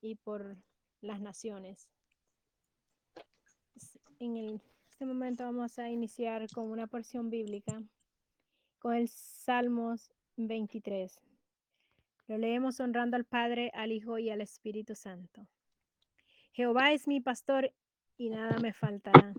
y por las naciones. En este momento vamos a iniciar con una porción bíblica, con el Salmos 23. Lo leemos honrando al Padre, al Hijo y al Espíritu Santo. Jehová es mi pastor y nada me faltará.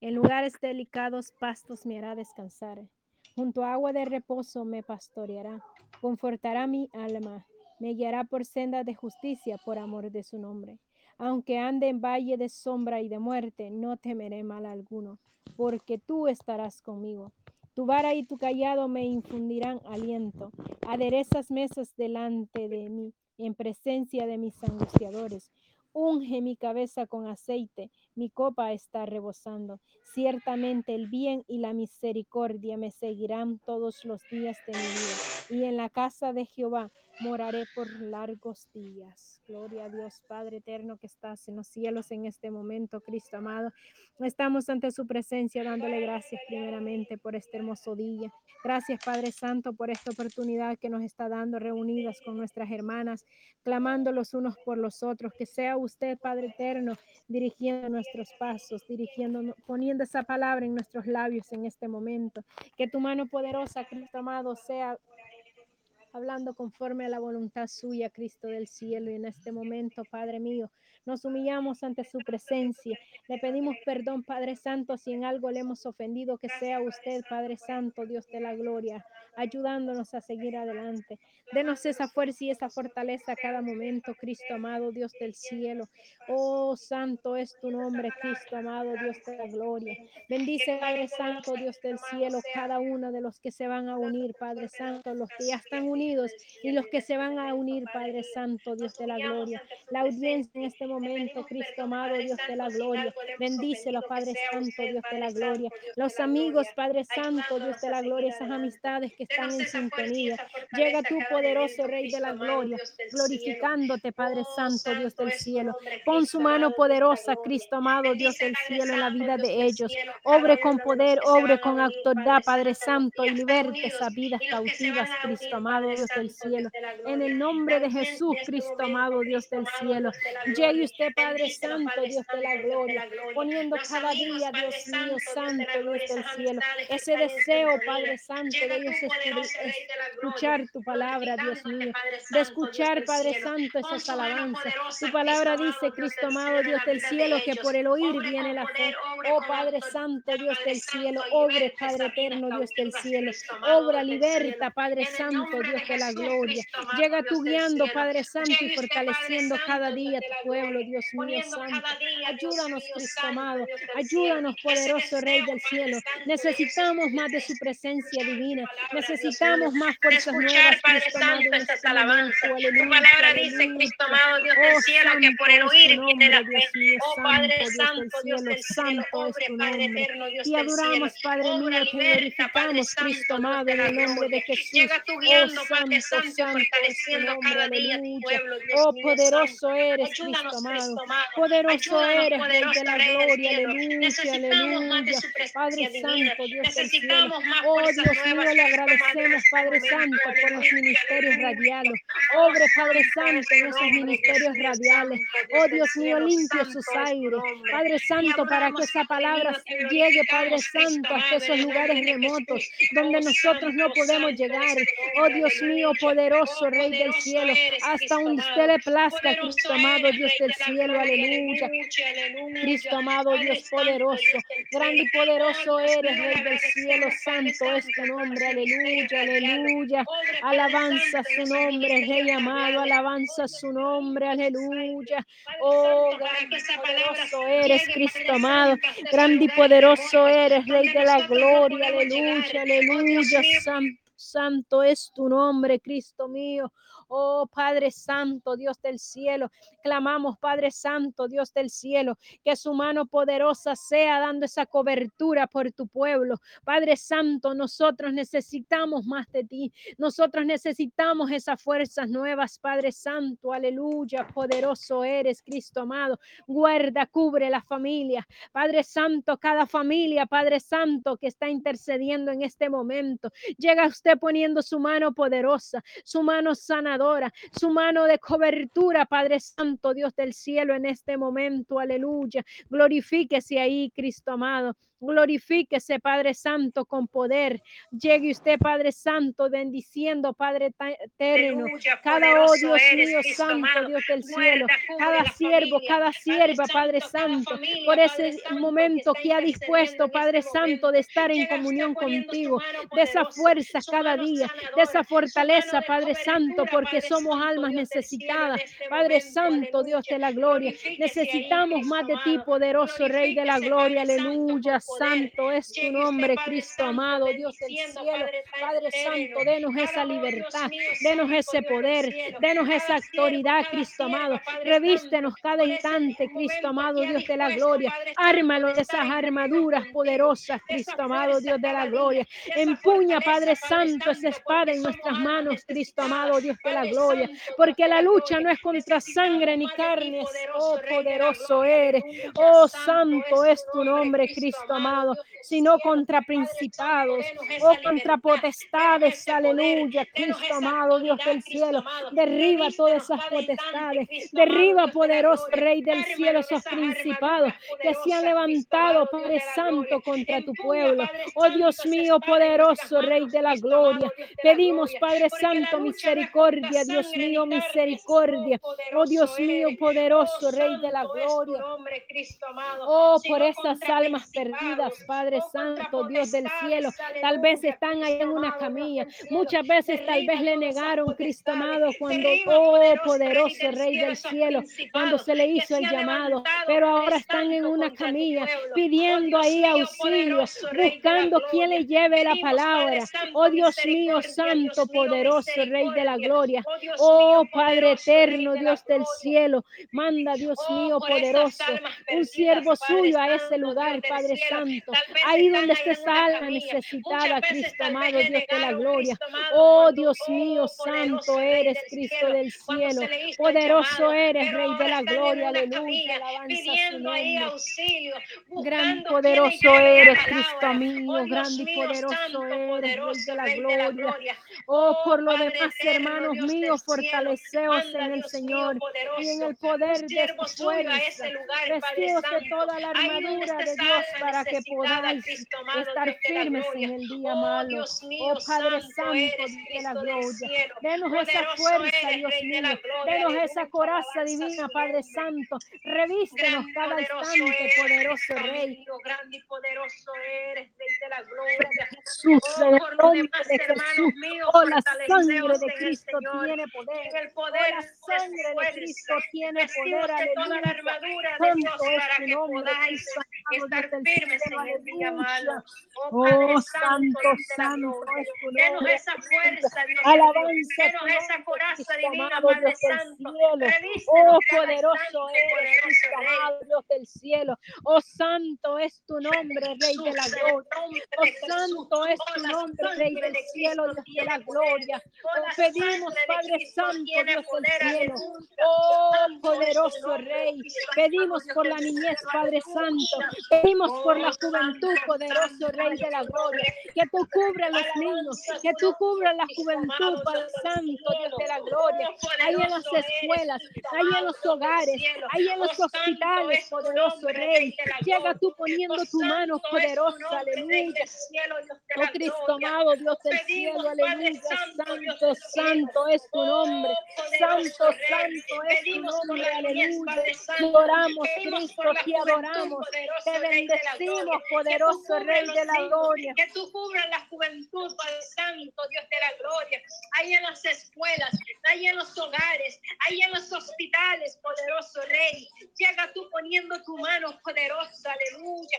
En lugares delicados pastos me hará descansar. Junto a agua de reposo me pastoreará. Confortará mi alma. Me guiará por senda de justicia por amor de su nombre. Aunque ande en valle de sombra y de muerte, no temeré mal alguno, porque tú estarás conmigo. Tu vara y tu callado me infundirán aliento. Aderezas mesas delante de mí, en presencia de mis angustiadores. Unge mi cabeza con aceite, mi copa está rebosando. Ciertamente el bien y la misericordia me seguirán todos los días de mi vida, y en la casa de Jehová moraré por largos días. Gloria a Dios, Padre eterno que estás en los cielos en este momento, Cristo amado. Estamos ante su presencia dándole gracias primeramente por este hermoso día. Gracias, Padre Santo, por esta oportunidad que nos está dando reunidas con nuestras hermanas, clamando los unos por los otros. Que sea usted, Padre eterno, dirigiendo nuestros pasos, dirigiendo, poniendo esa palabra en nuestros labios en este momento. Que tu mano poderosa, Cristo amado, sea hablando conforme a la voluntad suya, Cristo del cielo. Y en este momento, Padre mío, nos humillamos ante su presencia. Le pedimos perdón, Padre Santo, si en algo le hemos ofendido, que sea usted, Padre Santo, Dios de la gloria, ayudándonos a seguir adelante. Denos esa fuerza y esa fortaleza a cada momento, Cristo amado, Dios del cielo. Oh, santo es tu nombre, Cristo amado, Dios de la gloria. Bendice, Padre Santo, Dios del cielo, cada uno de los que se van a unir, Padre Santo, los que ya están unidos y los que se van a unir, Padre Santo, Dios de la gloria. La audiencia en este momento, Cristo amado, Dios de la gloria. Bendícelo, Padre Santo, Dios de la gloria. Los amigos, Padre Santo, Dios de la gloria, esas amistades que están en sintonía. Llega tú, poderoso Rey de la gloria, glorificándote, Padre Santo, Dios del cielo. Pon su mano poderosa, Cristo amado, Dios del cielo, en la vida de ellos. Obre con poder, obre con autoridad, Padre Santo, y liberte esas vidas cautivas, Cristo amado, Dios del cielo. En el nombre de Jesús, Cristo amado, Dios del cielo. Llegue usted, Padre Santo, Dios de la gloria, poniendo cada día, Dios mío, Santo, Dios del cielo, ese deseo, Padre Santo, de ellos escuchar tu palabra, Dios mío, de escuchar, Padre Santo, esas alabanzas. Tu palabra dice, Cristo amado, Dios del cielo, que por el oír viene la fe. Oh Padre Santo, Dios del cielo, obre, Padre eterno, Dios del cielo, obra, liberta, Padre Santo, Dios de la gloria. Llega tú guiando, Padre Santo, y fortaleciendo cada día tu pueblo, Dios mío, Santo. Ayúdanos, Cristo amado, ayúdanos, poderoso Rey del cielo. Necesitamos más de su presencia divina, necesitamos más fuerzas nuevas, Cristo amado, este momento. Aleluya, palabra dice. Cristo amado, Dios del Oh, cielo, que por el oír tu viene la fe. Oh Padre santo, Dios del cielo, tu Padre eterno, Dios Y del cielo. adoramos, Padre mío, te glorificamos, Cristo amado, en el nombre de. Jesús. Llega tú Oh, guiando, Padre santo, tu fortaleciendo cada día tu pueblo, Dios Oh, poderoso eres, Cristo amado. Poderoso eres, Rey de poderoso la gloria, aleluya, Necesitamos más de aleluya. su Padre. Santo, Dios del cielo. Necesitamos Oh, Dios mío, le agradecemos, Padre. Santo, por los Aleluya, ministerios aleluya. radiales. Oh, Obre, Padre santo en esos ministerios radiales. Oh, Dios mío, santo sus aires. Padre Santo, para que esa palabra llegue, Padre Santo, hasta esos lugares remotos donde nosotros no podemos llegar. Oh, Dios mío, aleluya. poderoso Oh, Rey del poderoso cielo, hasta donde usted le plazca, Poderoso Cristo amado, Dios del cielo, aleluya. Cristo amado, Dios poderoso, grande y poderoso eres, Rey del cielo, santo es tu nombre, aleluya, aleluya. Alabanza su nombre, Rey amado, alabanza su nombre, aleluya. Oh, grande y poderoso eres, Cristo amado, grande y poderoso eres, Rey de la gloria, aleluya, aleluya, santo. Santo es tu nombre, Cristo mío. Oh Padre Santo, Dios del cielo. Clamamos, Padre Santo, Dios del cielo, que su mano poderosa sea dando esa cobertura por tu pueblo. Padre Santo, nosotros necesitamos más de ti. Nosotros necesitamos esas fuerzas nuevas, Padre Santo. Aleluya, poderoso eres, Cristo amado. Guarda, cubre la familia. Padre Santo, cada familia, Padre Santo, que está intercediendo en este momento. Llega usted poniendo su mano poderosa, su mano sanadora su mano de cobertura, Padre Santo, Dios del cielo, en este momento. Aleluya. Glorifíquese ahí, Cristo amado. Glorifíquese, Padre Santo, con poder. Llegue usted, Padre Santo, bendiciendo, Padre eterno, cada oh Dios mío santo, Dios del cielo, cada siervo, cada sierva, Padre Santo, por ese momento que ha dispuesto, Padre Santo, de estar en comunión contigo, de esa fuerza cada día, de esa fortaleza, Padre Santo, porque somos almas necesitadas, Padre Santo, Dios de la gloria, necesitamos más de ti, poderoso Rey de la gloria, aleluya santo es tu nombre, Cristo amado, Dios del cielo. Padre Santo, denos esa libertad, denos ese poder, denos esa autoridad, Cristo amado. Revístenos cada instante, Cristo amado, Dios de la gloria. Ármalo de esas armaduras poderosas, Cristo amado, Dios de la gloria. Empuña, Padre Santo, esa espada en nuestras manos, Cristo amado, Dios de la gloria. Porque la lucha no es contra sangre ni carnes. Oh, poderoso eres. Oh, santo es tu nombre, Cristo amado, sino contra principados o contra potestades, aleluya, Cristo amado, Dios del cielo, derriba todas esas potestades, derriba poderoso Rey del cielo esos principados que se han levantado, Padre Santo, contra tu pueblo. Oh, oh Dios mío, poderoso Rey de la gloria, pedimos, Padre Santo, misericordia, Dios mío, misericordia. Oh Dios mío, poderoso Rey de la gloria. Oh, por esas almas perdidas vidas, Padre Santo, Dios del cielo. Tal vez están ahí en una camilla. Muchas veces tal vez le negaron, Cristo amado, cuando, oh poderoso Rey del cielo, cuando se le hizo el llamado. Pero ahora están en una camilla pidiendo ahí auxilio, buscando quien le lleve la palabra. Oh Dios mío, Santo, poderoso Rey de la gloria. Oh, oh Padre eterno, Dios del cielo. Manda, Dios mío, poderoso, un siervo suyo a ese lugar, Padre Santo. Santo. Ahí donde estés alma necesitada, Cristo amado, Dios de la gloria. Oh Dios mío, santo eres, Cristo del cielo. Poderoso eres, Rey de la gloria. Aleluya. Pidiendo ahí auxilio. Gran poderoso eres, Cristo mío. Grande y poderoso eres, Rey de la gloria. Oh, oh, por lo demás, hermanos míos, fortaleceos en el Señor y en el poder de su fuerza. Vestidos de toda la armadura de Dios para que podamos estar firmes en el día oh, malo. Oh Padre Santo, de la gloria. Denos esa fuerza, Dios mío. Denos esa coraza divina, Padre Santo. Revístenos cada instante, poderoso Rey. Grande y poderoso eres, Rey de la gloria. Jesús, oh, por los demás hermanos míos, oh, la sangre de oh, Cristo tiene poder. El poder, la sangre de Cristo tiene poder. La armadura de Dios para que podáis estar firmes Padre, Señor. Oh, oh Santo, Santo, denos esa fuerza, Dios. Denos esa coraza divina, Padre Santo. Oh, poderoso eres, Dios del cielo. Oh, Santo es tu nombre, Rey de la gloria. Oh, Santo es tu nombre, Rey del cielo, Dios de la gloria. Oh, pedimos, Padre Santo, Dios del cielo. Oh, poderoso Rey. Pedimos por la niñez, Padre Santo. Pedimos por la juventud, poderoso Rey de la gloria. Que tú cubras los niños, que tú cubras la juventud, Padre Santo, de la gloria. Ahí en las escuelas, ahí en los hogares, ahí en los hospitales, poderoso Rey. Llega tú poniendo tu mano poderosa, aleluya. Oh Cristo amado, Dios del cielo, aleluya. Santo, santo es tu nombre. Santo, santo es tu nombre aleluya. Oramos, Cristo, te adoramos. Te bendecimos, poderoso Rey de la Gloria. Que tú cubras la juventud, Padre Santo, Dios de la Gloria. Ahí en las escuelas, ahí en los hogares, ahí en los hospitales, poderoso Rey. Llega tú poniendo tu mano poderosa, aleluya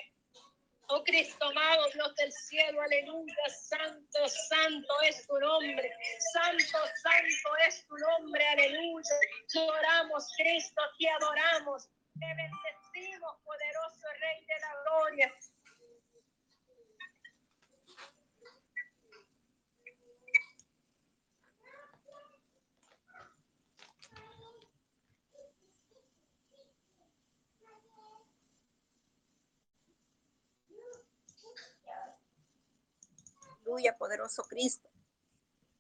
Oh Cristo amado, Dios del cielo, aleluya, santo, santo es tu nombre, santo, santo es tu nombre, aleluya. Te adoramos, Cristo, te adoramos, te bendecimos, poderoso Rey de la Gloria. Aleluya, poderoso Cristo.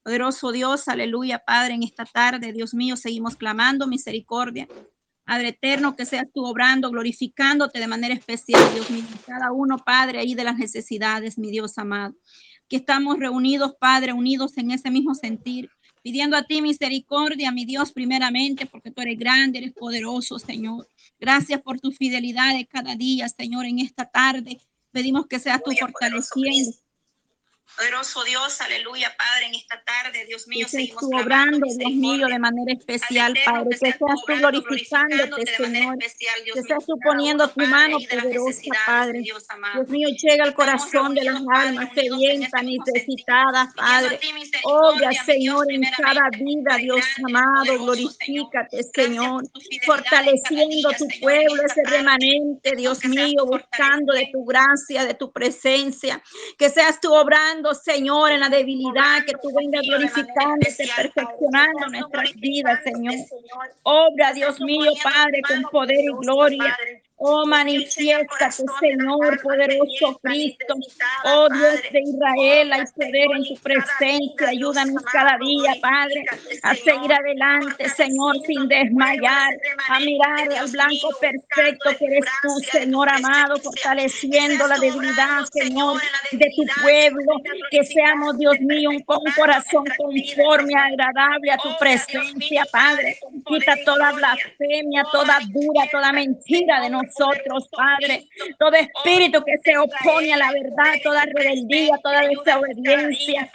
Poderoso Dios, aleluya, Padre, en esta tarde, Dios mío, seguimos clamando misericordia. Padre eterno, que seas tú obrando, glorificándote de manera especial, Dios mío, cada uno, Padre, ahí de las necesidades, mi Dios amado. Que estamos reunidos, Padre, unidos en ese mismo sentir, pidiendo a ti misericordia, mi Dios, primeramente, porque tú eres grande, eres poderoso, Señor. Gracias por tu fidelidad de cada día, Señor, en esta tarde. Pedimos que seas tú fortaleciendo Poderoso Dios, aleluya, Padre, en esta tarde, Dios mío, seguimos tu obrando, Dios mío, de manera especial, Padre, que seas tú glorificándote, Señor, que seas tú poniendo tu mano poderosa, Padre. Dios mío, llega al corazón de las almas sedientas, necesitadas, Padre. Obra, Señor, en cada vida, Dios amado, glorifícate, Señor, fortaleciendo tu pueblo, ese remanente, Dios mío, buscando de tu gracia, de tu presencia, que seas tú obrando Señor, en la debilidad, que tú vengas glorificándote, perfeccionando nuestras vidas, Señor. Obra, Dios mío, Padre, con poder y gloria. Oh, manifiéstate, Señor, poderoso Cristo. Oh, Dios de Israel, hay poder en tu presencia. Ayúdanos cada día, Padre, a seguir adelante, Señor, sin desmayar, a mirar al blanco perfecto que eres tú, Señor amado, fortaleciendo la debilidad, Señor, de tu pueblo. Que seamos, Dios mío, un, corazón conforme, agradable a tu presencia, Padre. Quita toda blasfemia, toda dura, toda mentira de nosotros nosotros, Padre. Todo espíritu que se opone a la verdad, toda rebeldía, toda desobediencia,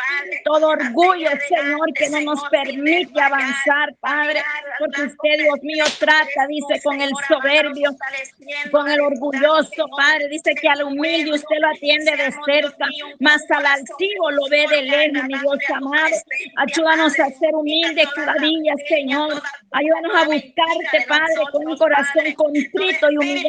todo orgullo, Señor, que no nos permite avanzar, Padre. Porque usted, Dios mío, trata, dice, con el soberbio, con el orgulloso, Padre. Dice que al humilde usted lo atiende de cerca, más al altivo lo ve de lejos, mi Dios amado. Ayúdanos a ser humildes cada día, Señor. Ayúdanos a buscarte, Padre, con un corazón contrito y humilde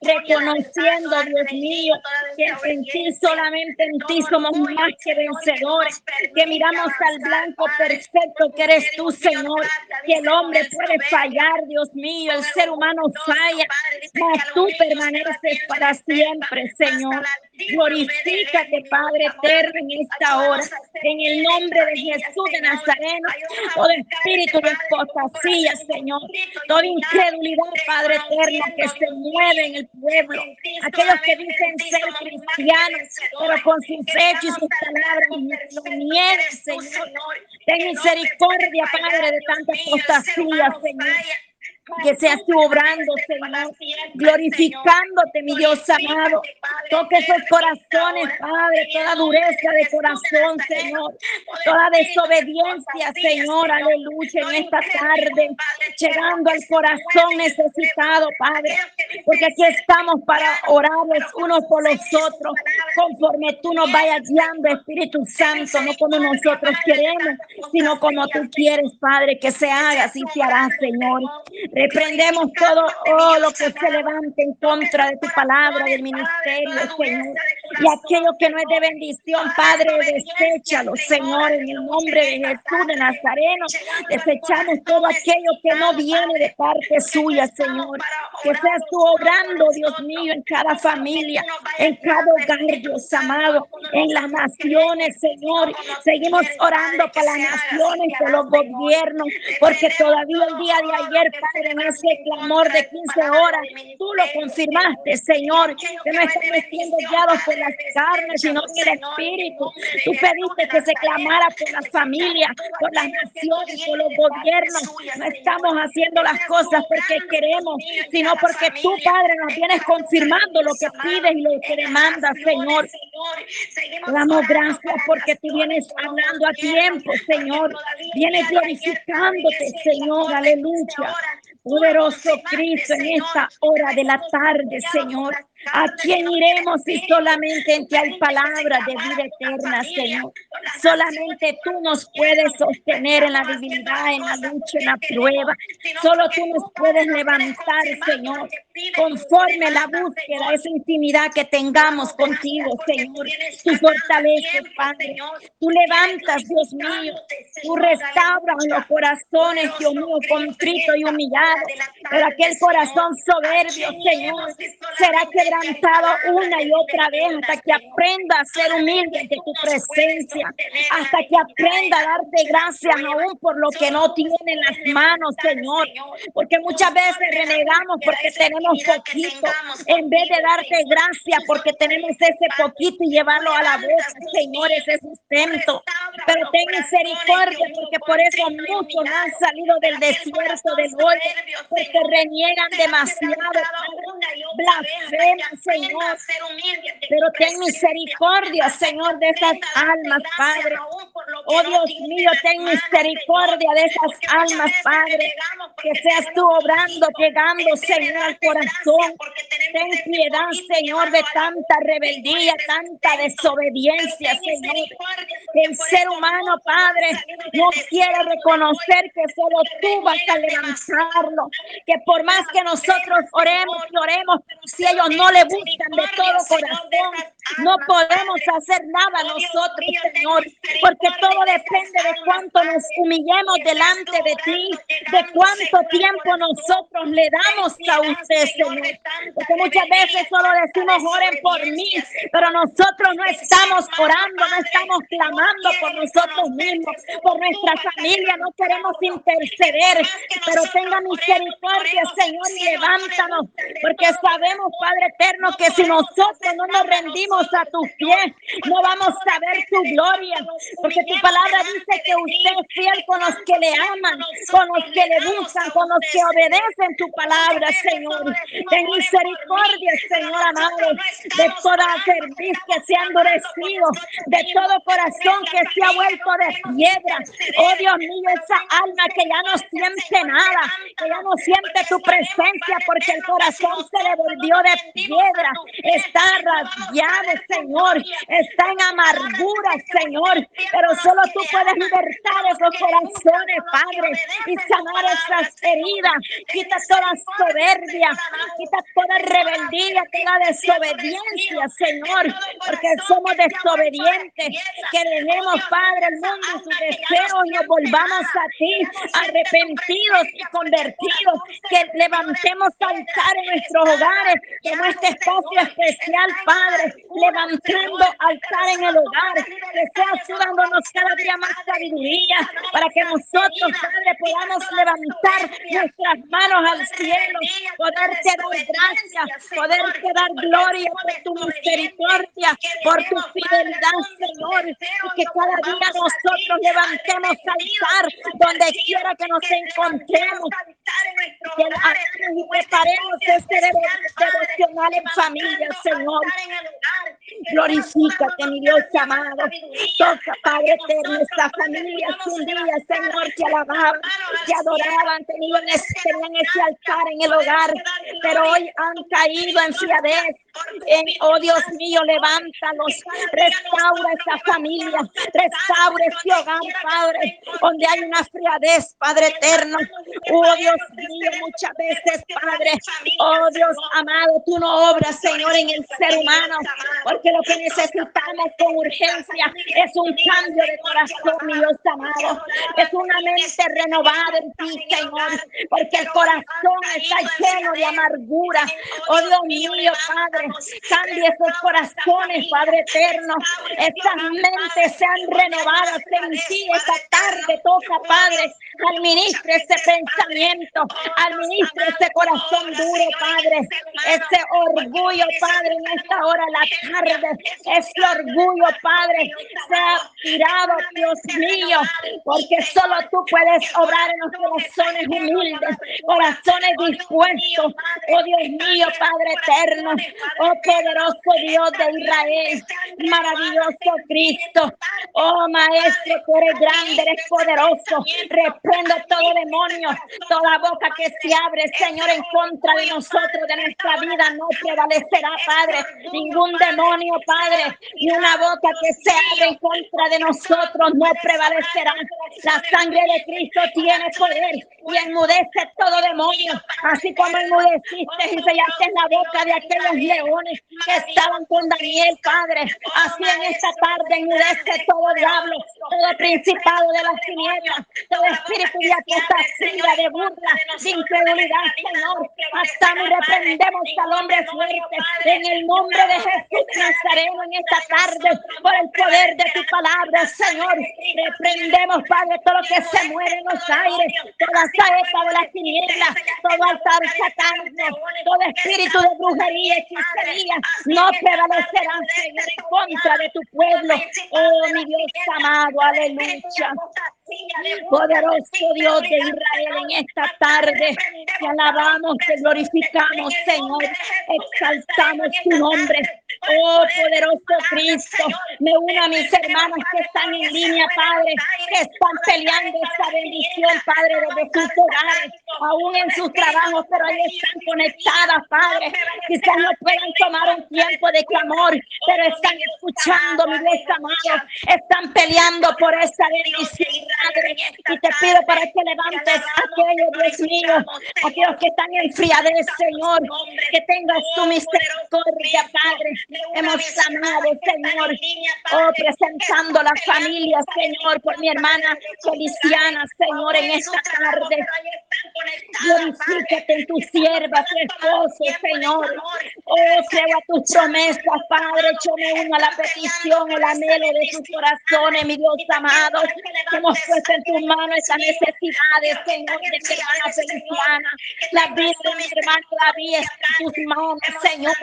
reconociendo, Dios mío, que en ti, solamente en ti somos más que vencedores, que miramos al blanco perfecto que eres tú, Señor, que el hombre puede fallar, Dios mío, el ser humano falla, mas tú permaneces para siempre, Señor. Glorifícate, Padre eterno, en esta hora, en el nombre de Jesús de Nazareno, todo espíritu de apostasía, Señor, toda incredulidad, Padre eterno, que se mueve en el pueblo, aquellos que dicen ser cristianos, pero con sus hechos y sus palabras lo niegan, Señor. Ten misericordia, Padre, de tanta apostasía, Señor que seas tú obrando, Señor, glorificándote, mi Dios amado. Toque esos corazones, Padre, toda dureza de corazón, Señor, toda desobediencia, Señor, aleluya, en esta tarde, llegando al corazón necesitado, Padre, porque aquí estamos para orar los unos por los otros, conforme tú nos vayas guiando, Espíritu Santo, no como nosotros queremos, sino como tú quieres, Padre, que se haga, así se hará, Señor. Reprendemos todo oh, lo que se levante en contra de tu palabra, del ministerio, Señor. Y aquello que no es de bendición, Padre, deséchalo, Señor, en el nombre de Jesús de Nazareno. Desechamos todo aquello que no viene de parte suya, Señor. Que seas tú obrando, Dios mío, en cada familia, en cada hogar, Dios amado, en las naciones, Señor. Seguimos orando para las naciones, por los gobiernos, porque todavía el día de ayer, Padre, en ese clamor de 15 horas, tú lo confirmaste, Señor, que no estamos siendo guiados por las carnes, sino por el Espíritu. Tú pediste que se clamara por las familias, por las naciones, por los gobiernos. No estamos haciendo las cosas porque queremos, sino porque tú, Padre, nos vienes confirmando lo que pides y lo que demandas, Señor. Damos gracias porque tú vienes hablando a tiempo, Señor. Vienes glorificándote, Señor. Aleluya. Poderoso Cristo, en esta hora de la tarde, Señor. ¿A quién iremos si solamente en ti palabra de vida eterna, Señor? Solamente tú nos puedes sostener en la debilidad, en la lucha, en la prueba. Solo tú nos puedes levantar, Señor, conforme la búsqueda, esa intimidad que tengamos contigo, Señor. Tú fortaleces, Padre. Tú levantas, Dios mío. Tú restauras los corazones, Dios mío, contrito y humillado. Pero aquel corazón soberbio, Señor, será que quebrantado una y otra vez hasta que aprenda a ser humilde ante tu presencia, hasta que aprenda a darte gracias aún por lo que no tiene en las manos, Señor. Porque muchas veces renegamos porque tenemos poquito, en vez de darte gracias porque tenemos ese poquito y llevarlo a la boca, Señor, ese sustento. Pero ten misericordia porque por eso muchos no han salido del desierto del hoy, porque reniegan demasiado, blasfeman, Señor. Pero ten misericordia, Señor, de esas almas, Padre. Oh Dios mío, ten misericordia de esas almas, Padre. Que seas tú obrando, llegando, Señor, al corazón. Ten piedad, Señor, de tanta rebeldía, tanta desobediencia, Señor. El ser humano, Padre, no quiere reconocer que solo tú vas a levantarlo. Que por más que nosotros oremos oremos, pero si ellos no le buscan de todo corazón, no podemos hacer nada nosotros, Señor, porque todo depende de cuánto nos humillemos delante de ti, de cuánto tiempo nosotros le damos a usted, Señor. Porque muchas veces solo decimos oren por mí, pero nosotros no estamos orando, no estamos clamando por nosotros mismos, por nuestra familia, no queremos interceder, pero tenga misericordia, Señor, y levántanos, porque sabemos, Padre eterno, que si nosotros no nos rendimos a tus pies, no vamos a ver tu gloria, porque tu palabra dice que usted es fiel con los que le aman, con los que le buscan, con los que obedecen tu palabra, Señor. Ten misericordia, Señor amado, de toda cerviz que se ha endurecido, de todo corazón que se ha vuelto de piedra. Oh Dios mío, esa alma que ya no siente nada, que ya no siente tu presencia porque el corazón se le volvió de piedra, está rasgado, Señor, está en amargura, Señor, pero solo tú puedes libertar esos corazones, Padre, y sanar esas heridas, quita toda soberbia, quita toda rebeldía, toda desobediencia, Señor, porque somos desobedientes, que dejemos, Padre, el mundo y su deseo y nos volvamos a ti, arrepentidos y convertidos, que levantemos altar en nuestros hogares, como este espacio especial, Padre, levantando altar en el hogar, que seas tú dándonos cada día más sabiduría para que nosotros, Padre, podamos levantar nuestras manos al cielo, poderte dar gracias, poderte dar gloria por tu misericordia, por tu fidelidad, Señor, y que cada día nosotros levantemos altar donde quiera que nos encontremos, que y preparemos este devocional en familia, Señor. Glorifícate, mi Dios amado. Toca, Padre eterno, esta familia un día, Señor, que alababan, que adoraban, tenían ese, tenían ese altar en el hogar, pero hoy han caído en fiadez. En, oh Dios mío, levántalos, restaura esta familia, restaura este hogar, Padre, donde hay una friadez, Padre eterno. Oh Dios mío, muchas veces, Padre, oh Dios amado, tú no obras, Señor, en el ser humano, porque lo que necesitamos con urgencia es un cambio de corazón, mi Dios amado, es una mente renovada en ti, Señor, porque el corazón está lleno de amargura. Oh Dios mío, Padre, cambia esos corazones, Padre eterno, estas mentes sean renovadas en ti. Esta tarde, toca, Padre, administre ese pensamiento, administre ese corazón duro, Padre, ese orgullo, Padre, en esta hora de la tarde, ese orgullo, Padre, sea tirado, Dios mío, porque solo tú puedes obrar en los corazones humildes, corazones dispuestos, oh Dios mío, Padre eterno, oh poderoso Dios de Israel, maravilloso Cristo, oh Maestro, tú eres grande, eres poderoso, reprendo todo demonio, toda boca que se abre, Señor, en contra de nosotros, de nuestra vida, no prevalecerá, Padre, ningún demonio Padre, y una boca que se abre en contra de nosotros no prevalecerá. La sangre de Cristo tiene poder y enmudece todo demonio, así como enmudeciste y sellaste la boca de aquellos leones que estaban con Daniel, Padre. Así en esta tarde enmudece todo diablo, todo principado de las tinieblas, todo espíritu de apostasía, de burla, de incredulidad, Señor. Hasta reprendemos al hombre fuerte en el nombre de Jesús Nazareno en esta tarde por el poder de tu palabra, Señor. Reprendemos, Padre, todo lo que se mueve en los aires, toda saeta de la tiniebla, todo altar satánico, todo espíritu de brujería, y hechicería, no prevalecerán, Señor, en contra de tu pueblo. Oh, mi Dios amado, aleluya. Poderoso Dios de Israel, en esta tarde te alabamos, te glorificamos, Señor, exaltamos tu nombre. Oh, poderoso Cristo, me uno a mis hermanos que están en línea, Padre, que están peleando esta bendición, Padre, desde sus hogares, aún en sus trabajos, pero ahí están conectadas, Padre. Quizás no puedan tomar un tiempo de clamor, pero están escuchando, mi Dios amado, están peleando por esa bendición, Padre. Y te pido para que levantes a aquellos, Dios mío, aquellos que están en friadez, Señor, que tengas tu misericordia, Padre. Hemos amado, Señor, oh, presentando la familia, Señor, por mi hermana Feliciana, Señor, en esta tarde. Glorifícate en tu sierva, tu esposo, Señor. Oh, creo a tus promesas, Padre. Yo me uno a la petición, el anhelo de sus corazones, mi Dios amado. Hemos puesto en tus manos esas necesidades, Señor, de mi hermana Feliciana. La vida de mi hermano David está en tus manos, Señor.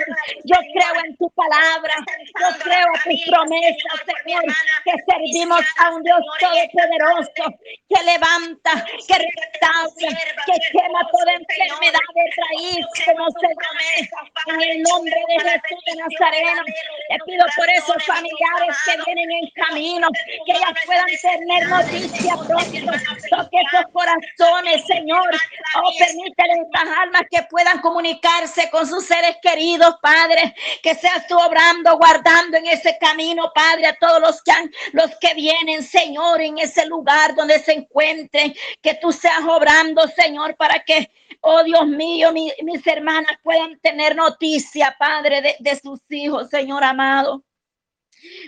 Yo creo en tu palabra. Yo creo a tus promesas, Señor, que servimos a un Dios todopoderoso que levanta, que restaura, que quema toda enfermedad de raíz, como se llama en el nombre de Jesús de Nazareno. Te pido por esos familiares que vienen en camino, que ellas puedan tener noticias pronto. Toque esos corazones, Señor. Oh, permítele estas almas que puedan comunicarse con sus seres queridos, Padre. Que seas tú obrando, guardando en ese camino, Padre, a todos los que han, los que vienen, Señor, en ese lugar donde se encuentren. Que tú seas obrando, Señor, para que Oh Dios mío, mis hermanas puedan tener noticia, Padre, de, de sus hijos, Señor amado.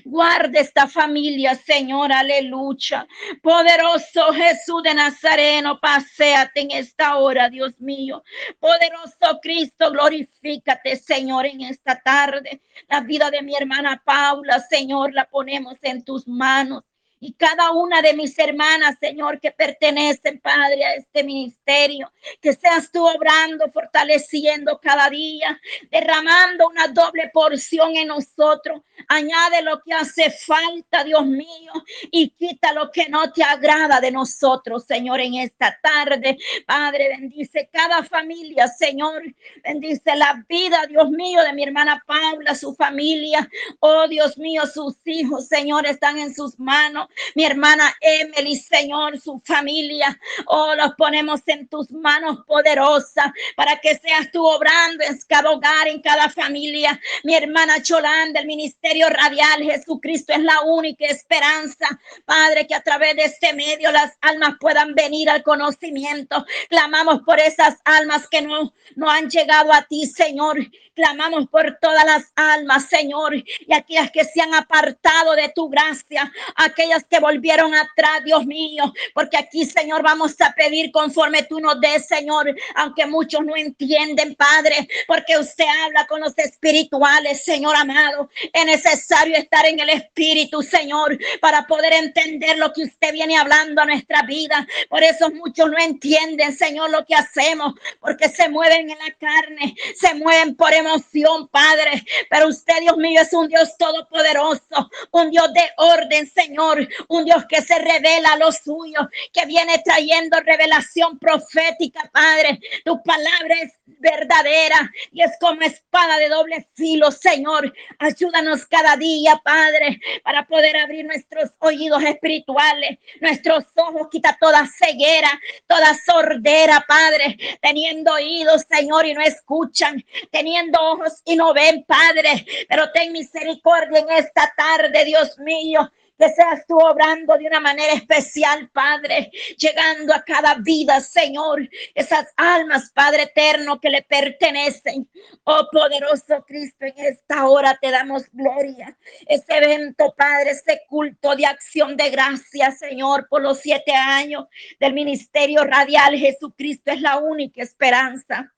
Guarde esta familia, Señor, aleluya. Poderoso Jesús de Nazareno, paséate en esta hora, Dios mío. Poderoso Cristo, glorifícate, Señor, en esta tarde. La vida de mi hermana Paula, Señor, la ponemos en tus manos y cada una de mis hermanas, Señor, que pertenecen, Padre, a este ministerio. Que seas tú obrando, fortaleciendo cada día, derramando una doble porción en nosotros. Añade lo que hace falta, Dios mío, y quita lo que no te agrada de nosotros, Señor, en esta tarde. Padre, bendice cada familia, Señor. Bendice la vida, Dios mío, de mi hermana Paula, su familia. Oh, Dios mío, sus hijos, Señor, están en sus manos mi hermana Emily, Señor, su familia. Oh, los ponemos en tus manos poderosas para que seas tú obrando en cada hogar, en cada familia. Mi hermana Cholán del Ministerio Radial, Jesucristo es la única esperanza. Padre, que a través de este medio las almas puedan venir al conocimiento. Clamamos por esas almas que no, no han llegado a ti, Señor. Clamamos por todas las almas, Señor, y aquellas que se han apartado de tu gracia, aquellas que volvieron atrás, Dios mío, porque aquí, Señor, vamos a pedir conforme tú nos des, Señor, aunque muchos no entienden, Padre, porque usted habla con los espirituales, Señor amado. Es necesario estar en el Espíritu, Señor, para poder entender lo que usted viene hablando a nuestra vida. Por eso muchos no entienden, Señor, lo que hacemos, porque se mueven en la carne, se mueven por emoción, Padre. Pero usted, Dios mío, es un Dios todopoderoso, un Dios de orden, Señor, un Dios que se revela a los suyos, que viene trayendo revelación profética, Padre. Tu palabra es verdadera y es como espada de doble filo, Señor. Ayúdanos cada día, Padre, para poder abrir nuestros oídos espirituales, nuestros ojos, quita toda ceguera, toda sordera, Padre, teniendo oídos, Señor, y no escuchan, teniendo ojos y no ven, Padre, pero ten misericordia en esta tarde, Dios mío que seas tú obrando de una manera especial, Padre, llegando a cada vida, Señor, esas almas, Padre eterno, que le pertenecen. Oh poderoso Cristo, en esta hora te damos gloria. Ese evento, Padre, ese culto de acción de gracias, Señor, por los siete años del ministerio radial, Jesucristo es la única esperanza.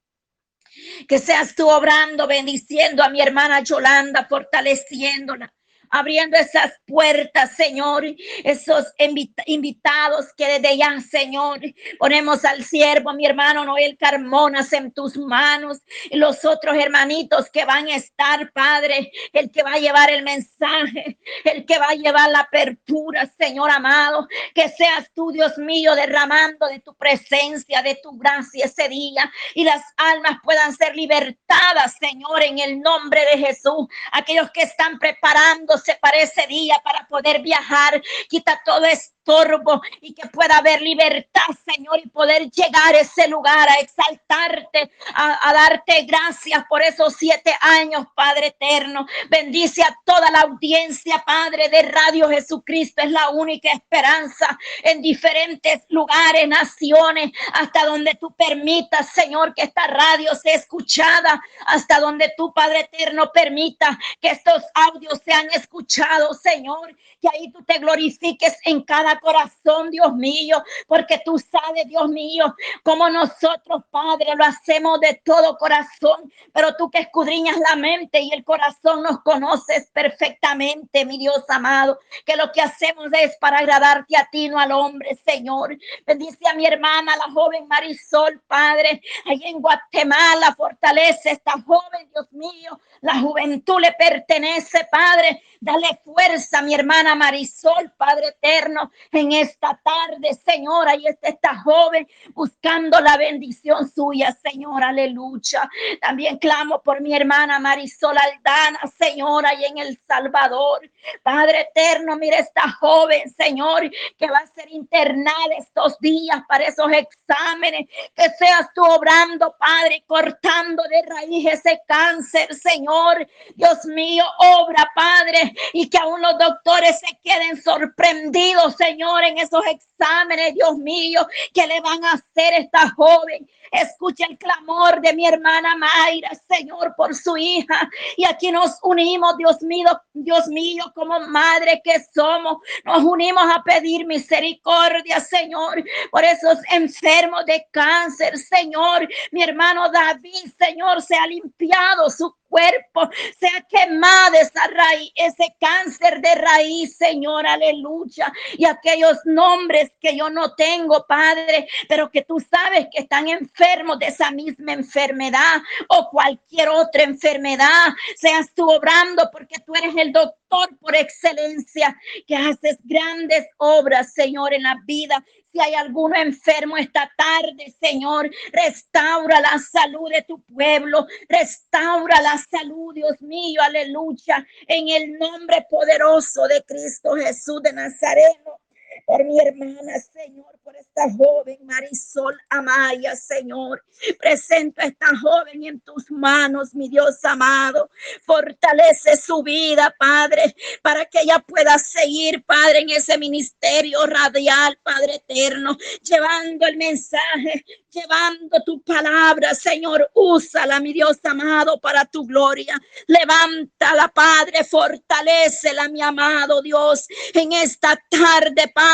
Que seas tú obrando, bendiciendo a mi hermana Yolanda, fortaleciéndola abriendo esas puertas, Señor, esos invitados que desde ya, Señor, ponemos al siervo, mi hermano Noel Carmonas en tus manos, y los otros hermanitos que van a estar, Padre, el que va a llevar el mensaje, el que va a llevar la apertura, Señor amado, que seas tú, Dios mío, derramando de tu presencia, de tu gracia ese día, y las almas puedan ser libertadas, Señor, en el nombre de Jesús, aquellos que están preparando para ese día para poder viajar. Quita todo estorbo y que pueda haber libertad, Señor, y poder llegar a ese lugar a exaltarte, a, darte gracias por esos siete años, Padre eterno. Bendice a toda la audiencia, Padre de Radio Jesucristo. Es la única esperanza en diferentes lugares, naciones, hasta donde tú permitas, Señor, que esta radio sea escuchada, hasta donde tú, Padre eterno, permita que estos audios sean escuchados escuchado, Señor, que ahí tú te glorifiques en cada corazón, Dios mío, porque tú sabes, Dios mío, como nosotros, Padre, lo hacemos de todo corazón, pero tú que escudriñas la mente y el corazón nos conoces perfectamente, mi Dios amado, que lo que hacemos es para agradarte a ti, no al hombre, Señor. Bendice a mi hermana, la joven Marisol, Padre, ahí en Guatemala, fortalece esta joven, Dios mío, la juventud le pertenece, Padre. Dale fuerza, mi hermana Marisol, Padre eterno, en esta tarde, Señor. Ahí está esta joven buscando la bendición suya, Señor. Aleluya. También clamo por mi hermana Marisol Aldana, Señor, ahí en El Salvador. Padre eterno, mira esta joven, Señor, que va a ser internada estos días para esos exámenes. Que seas tú obrando, Padre, cortando de raíz ese cáncer, Señor. Dios mío, obra, Padre, y que aún los doctores se queden sorprendidos, Señor, en esos exámenes, Dios mío, que le van a hacer esta joven. Escucha el clamor de mi hermana Mayra, Señor, por su hija. Y aquí nos unimos, Dios mío, Dios mío, como madre que somos. Nos unimos a pedir misericordia, Señor, por esos enfermos de cáncer, Señor. Mi hermano David, Señor, se ha limpiado su cuerpo sea quemado esa raíz, ese cáncer de raíz, Señor, aleluya. Y aquellos nombres que yo no tengo, Padre, pero que tú sabes que están enfermos de esa misma enfermedad o cualquier otra enfermedad, seas tú obrando porque tú eres el doctor por excelencia, que haces grandes obras, Señor, en la vida. Si hay alguno enfermo esta tarde, Señor, restaura la salud de tu pueblo, restaura la salud, Dios mío, aleluya, en el nombre poderoso de Cristo Jesús de Nazareno por mi hermana, Señor, por esta joven Marisol Amaya, Señor. Presento a esta joven en tus manos, mi Dios amado. Fortalece su vida, Padre, para que ella pueda seguir, Padre, en ese ministerio radial, Padre eterno, llevando el mensaje, llevando tu palabra, Señor. Úsala, mi Dios amado, para tu gloria. Levántala, Padre, fortalecela, mi amado Dios, en esta tarde, Padre.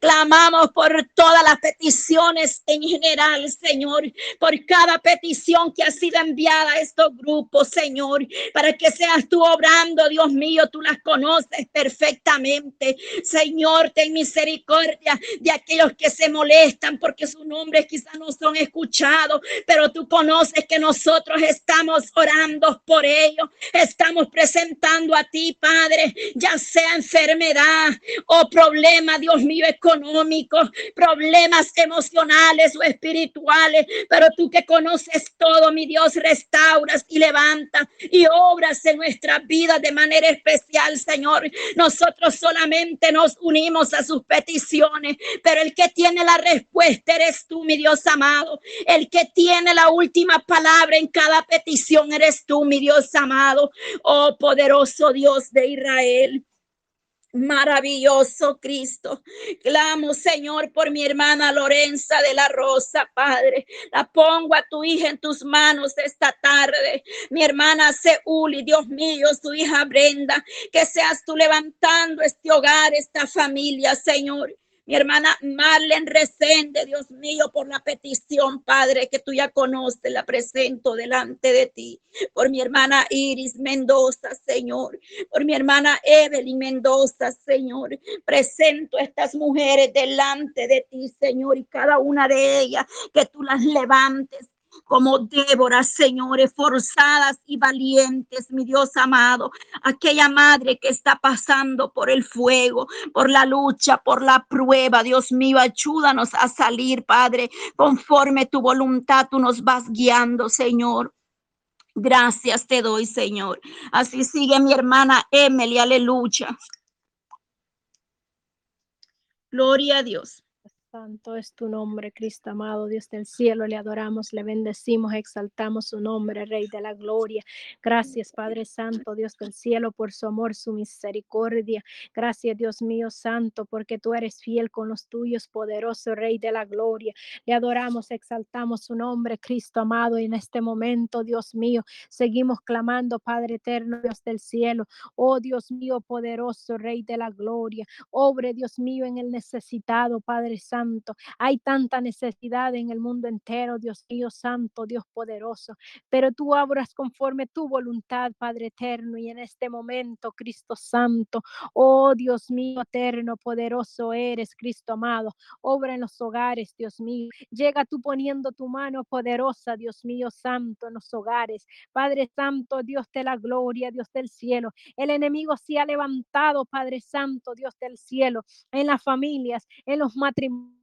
Clamamos por todas las peticiones en general, Señor, por cada petición que ha sido enviada a estos grupos, Señor, para que seas tú obrando, Dios mío, tú las conoces perfectamente. Señor, ten misericordia de aquellos que se molestan porque sus nombres quizás no son escuchados, pero tú conoces que nosotros estamos orando por ellos, estamos presentando a ti, Padre, ya sea enfermedad o problema Dios mío, económicos, problemas emocionales o espirituales, pero tú que conoces todo, mi Dios, restauras y levanta y obras en nuestras vidas de manera especial, Señor. Nosotros solamente nos unimos a sus peticiones, pero el que tiene la respuesta eres tú, mi Dios amado. El que tiene la última palabra en cada petición eres tú, mi Dios amado. Oh poderoso Dios de Israel. Maravilloso Cristo. Clamo, Señor, por mi hermana Lorenza de la Rosa, Padre. La pongo a tu hija en tus manos esta tarde. Mi hermana Seuli, Dios mío, su hija Brenda. Que seas tú levantando este hogar, esta familia, Señor. Mi hermana Marlen Resende, Dios mío, por la petición, Padre, que tú ya conoces, la presento delante de ti. Por mi hermana Iris Mendoza, Señor. Por mi hermana Evelyn Mendoza, Señor. Presento a estas mujeres delante de ti, Señor, y cada una de ellas, que tú las levantes como Débora, señores, forzadas y valientes, mi Dios amado. Aquella madre que está pasando por el fuego, por la lucha, por la prueba. Dios mío, ayúdanos a salir, Padre, conforme tu voluntad, tú nos vas guiando, Señor. Gracias te doy, Señor. Así sigue mi hermana Emily, aleluya. Gloria a Dios. Santo es tu nombre, Cristo amado, Dios del cielo, le adoramos, le bendecimos, exaltamos su nombre, Rey de la Gloria. Gracias, Padre Santo, Dios del cielo, por su amor, su misericordia. Gracias, Dios mío Santo, porque tú eres fiel con los tuyos, poderoso Rey de la Gloria. Le adoramos, exaltamos su nombre, Cristo amado, y en este momento, Dios mío, seguimos clamando, Padre eterno, Dios del cielo. Oh Dios mío, poderoso Rey de la Gloria. Obre, Dios mío, en el necesitado, Padre Santo hay tanta necesidad en el mundo entero, Dios mío santo, Dios poderoso, pero tú abras conforme tu voluntad, Padre eterno, y en este momento, Cristo santo, oh Dios mío eterno, poderoso eres, Cristo amado, obra en los hogares, Dios mío. Llega tú poniendo tu mano poderosa, Dios mío santo, en los hogares. Padre santo, Dios de la gloria, Dios del cielo. El enemigo se ha levantado, Padre santo, Dios del cielo, en las familias, en los matrimonios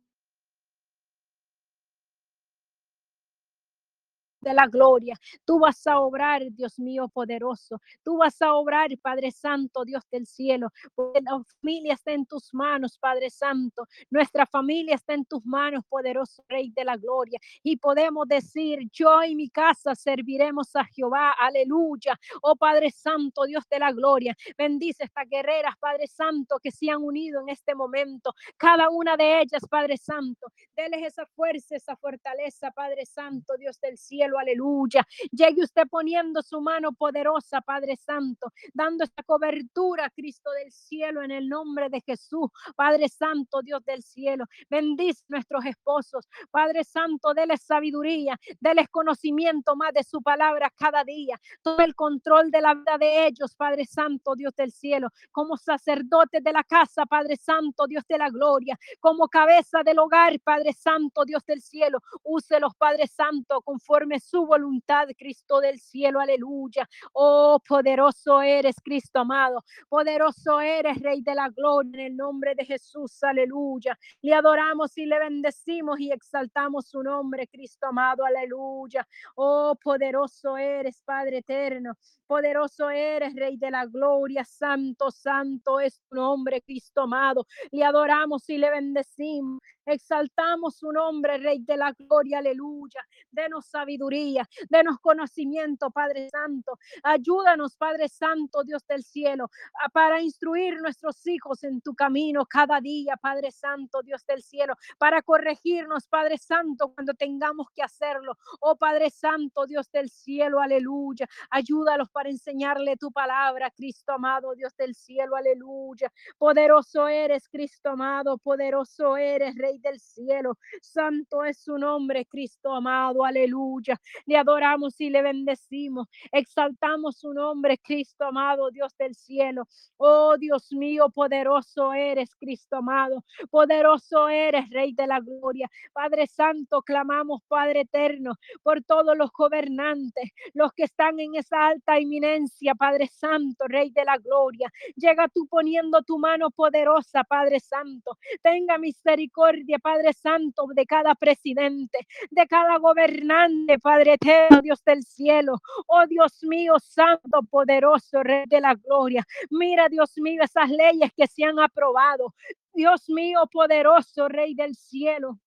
de la gloria. Tú vas a obrar, Dios mío poderoso. Tú vas a obrar, Padre Santo, Dios del cielo. Porque la familia está en tus manos, Padre Santo. Nuestra familia está en tus manos, poderoso Rey de la gloria. Y podemos decir, yo y mi casa serviremos a Jehová. Aleluya. Oh Padre Santo, Dios de la gloria. Bendice estas guerreras, Padre Santo, que se han unido en este momento. Cada una de ellas, Padre Santo. Deles esa fuerza, esa fortaleza, Padre Santo, Dios del cielo aleluya. Llegue usted poniendo su mano poderosa, Padre Santo, dando esta cobertura, Cristo del cielo, en el nombre de Jesús, Padre Santo, Dios del cielo. Bendice nuestros esposos, Padre Santo, déles sabiduría, déles conocimiento más de su palabra cada día. Todo el control de la vida de ellos, Padre Santo, Dios del cielo, como sacerdotes de la casa, Padre Santo, Dios de la gloria, como cabeza del hogar, Padre Santo, Dios del cielo. Úselos, Padre Santo, conforme su voluntad, Cristo del cielo, aleluya. Oh, poderoso eres, Cristo amado, poderoso eres, Rey de la gloria, en el nombre de Jesús, aleluya. Le adoramos y le bendecimos y exaltamos su nombre, Cristo amado, aleluya. Oh, poderoso eres, Padre eterno, poderoso eres, Rey de la gloria, santo, santo es tu nombre, Cristo amado. Le adoramos y le bendecimos. Exaltamos su nombre, Rey de la gloria, aleluya. Denos sabiduría, denos conocimiento, Padre Santo. Ayúdanos, Padre Santo, Dios del cielo, para instruir nuestros hijos en tu camino cada día, Padre Santo, Dios del cielo, para corregirnos, Padre Santo, cuando tengamos que hacerlo. Oh Padre Santo, Dios del cielo, aleluya. Ayúdalos para enseñarle tu palabra, Cristo amado, Dios del cielo, aleluya. Poderoso eres, Cristo amado, poderoso eres, Rey Rey del cielo. Santo es su nombre, Cristo amado, aleluya. Le adoramos y le bendecimos. Exaltamos su nombre, Cristo amado, Dios del cielo. Oh Dios mío, poderoso eres, Cristo amado. Poderoso eres, Rey de la gloria. Padre Santo, clamamos, Padre eterno, por todos los gobernantes, los que están en esa alta eminencia, Padre Santo, Rey de la gloria. Llega tú poniendo tu mano poderosa, Padre Santo. Tenga misericordia, Padre Santo, de cada presidente, de cada gobernante, Padre eterno, Dios del cielo. Oh Dios mío, Santo, poderoso, Rey de la gloria. Mira, Dios mío, esas leyes que se han aprobado. Dios mío, poderoso, Rey del cielo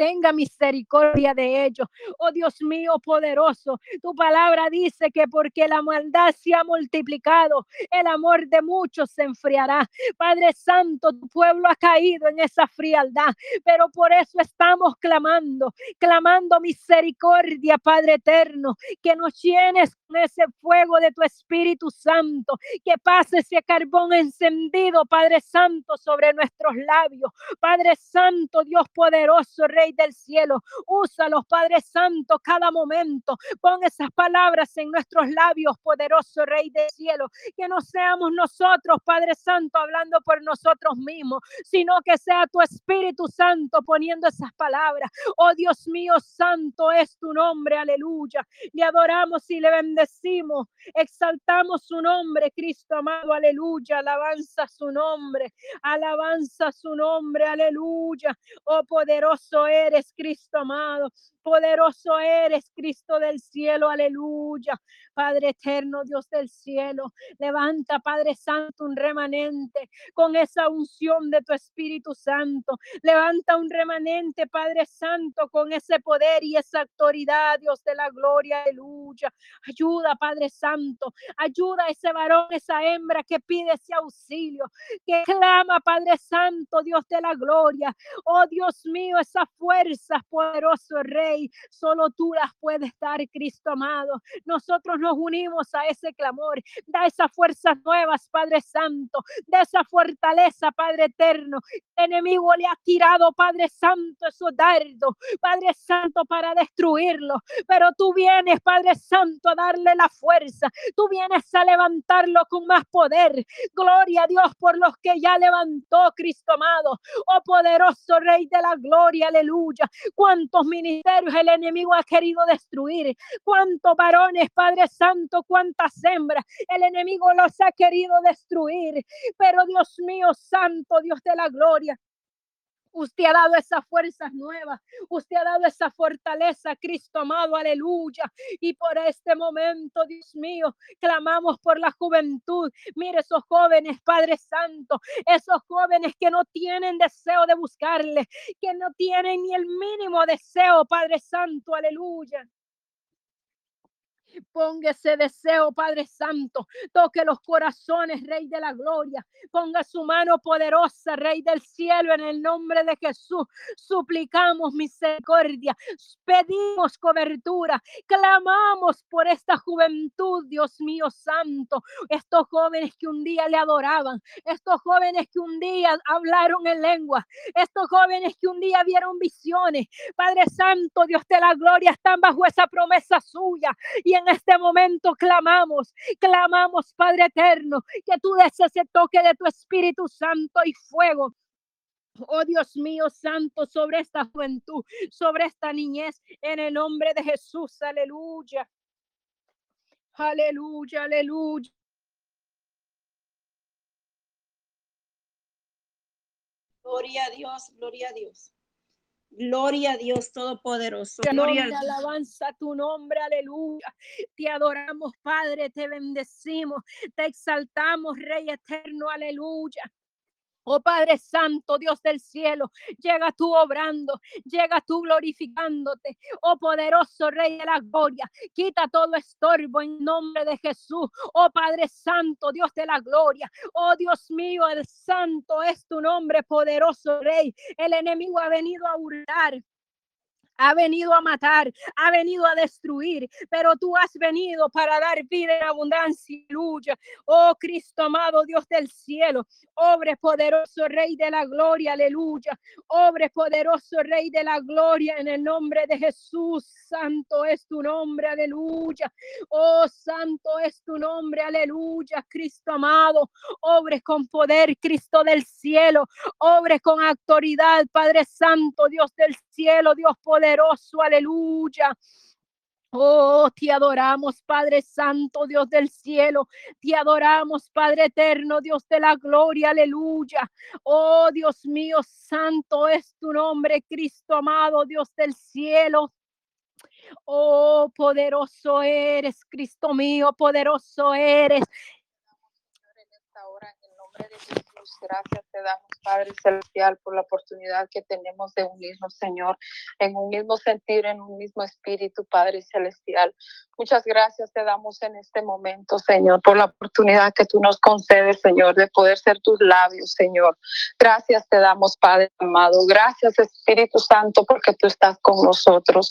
tenga misericordia de ellos. Oh Dios mío poderoso, tu palabra dice que porque la maldad se ha multiplicado, el amor de muchos se enfriará. Padre Santo, tu pueblo ha caído en esa frialdad, pero por eso estamos clamando, clamando misericordia, Padre eterno, que nos llenes ese fuego de tu Espíritu Santo, que pase ese carbón encendido, Padre Santo, sobre nuestros labios. Padre Santo, Dios poderoso, Rey del cielo. Úsalos, Padre Santo, cada momento. Pon esas palabras en nuestros labios, poderoso Rey del cielo. Que no seamos nosotros, Padre Santo, hablando por nosotros mismos, sino que sea tu Espíritu Santo poniendo esas palabras. Oh Dios mío, santo es tu nombre, aleluya. Le adoramos y le bendecimos. Exaltamos su nombre, Cristo amado, aleluya. Alabanza su nombre, alabanza su nombre, aleluya. Oh poderoso es eres, Cristo amado. Poderoso eres, Cristo del cielo, aleluya. Padre eterno, Dios del cielo, levanta, Padre Santo, un remanente con esa unción de tu Espíritu Santo. Levanta un remanente, Padre Santo, con ese poder y esa autoridad, Dios de la gloria, aleluya. Ayuda, Padre Santo, ayuda a ese varón, esa hembra que pide ese auxilio, que clama, Padre Santo, Dios de la gloria. Oh Dios mío, esa fuerza, poderoso Rey Solo tú las puedes dar, Cristo amado. Nosotros nos unimos a ese clamor. Da esas fuerzas nuevas, Padre Santo. Da esa fortaleza, Padre eterno. El enemigo le ha tirado, Padre Santo, esos dardos, Padre Santo, para destruirlo. Pero tú vienes, Padre Santo, a darle la fuerza. Tú vienes a levantarlo con más poder. Gloria a Dios por los que ya levantó Cristo amado. Oh poderoso Rey de la gloria, aleluya. Cuántos ministerios el enemigo ha querido destruir. Cuántos varones, Padre Santo, cuántas hembras el enemigo los ha querido destruir. Pero Dios mío, Santo, Dios de la gloria, Usted ha dado esas fuerzas nuevas. Usted ha dado esa fortaleza, Cristo amado, aleluya. Y por este momento, Dios mío, clamamos por la juventud. Mire esos jóvenes, Padre Santo, esos jóvenes que no tienen deseo de buscarle, que no tienen ni el mínimo deseo, Padre Santo, aleluya. Ponga ese deseo, Padre Santo. Toque los corazones, Rey de la Gloria. Ponga su mano poderosa, Rey del cielo, en el nombre de Jesús. Suplicamos misericordia. Pedimos cobertura. Clamamos por esta juventud, Dios mío santo. Estos jóvenes que un día le adoraban. Estos jóvenes que un día hablaron en lengua. Estos jóvenes que un día vieron visiones. Padre Santo, Dios de la Gloria, están bajo esa promesa suya. Y en este momento clamamos, clamamos, Padre eterno, que tú des ese toque de tu Espíritu Santo y fuego Oh Dios mío santo, sobre esta juventud, sobre esta niñez, en el nombre de Jesús, aleluya. Aleluya, aleluya. Gloria a Dios, gloria a Dios. Gloria a Dios Todopoderoso. Gloria alabanza tu nombre, aleluya. Te adoramos, Padre, te bendecimos, te exaltamos, Rey eterno, aleluya. Oh Padre Santo, Dios del cielo, llega tú obrando, llega tú glorificándote. Oh poderoso Rey de la gloria, quita todo estorbo en nombre de Jesús. Oh Padre Santo, Dios de la gloria. Oh Dios mío, el Santo es tu nombre, poderoso Rey. El enemigo ha venido a hurtar, ha venido a matar, ha venido a destruir, pero tú has venido para dar vida en abundancia. Aleluya. Oh Cristo amado, Dios del cielo, obre poderoso Rey de la gloria, aleluya. Obre poderoso Rey de la gloria en el nombre de Jesús. Santo es tu nombre, aleluya. Oh, santo es tu nombre, aleluya. Cristo amado, obre con poder, Cristo del cielo, obre con autoridad, Padre Santo, Dios del cielo, Dios poderoso, aleluya. Oh, te adoramos, Padre Santo, Dios del cielo. Te adoramos, Padre Eterno, Dios de la gloria, aleluya. Oh, Dios mío, santo es tu nombre, Cristo amado, Dios del cielo. Oh, poderoso eres, Cristo mío, poderoso eres. Gracias te damos, Padre Celestial, por la oportunidad que tenemos de unirnos, Señor, en un mismo sentir, en un mismo espíritu, Padre Celestial. Muchas gracias te damos en este momento, Señor, por la oportunidad que tú nos concedes, Señor, de poder ser tus labios, Señor. Gracias te damos, Padre amado. Gracias, Espíritu Santo, porque tú estás con nosotros.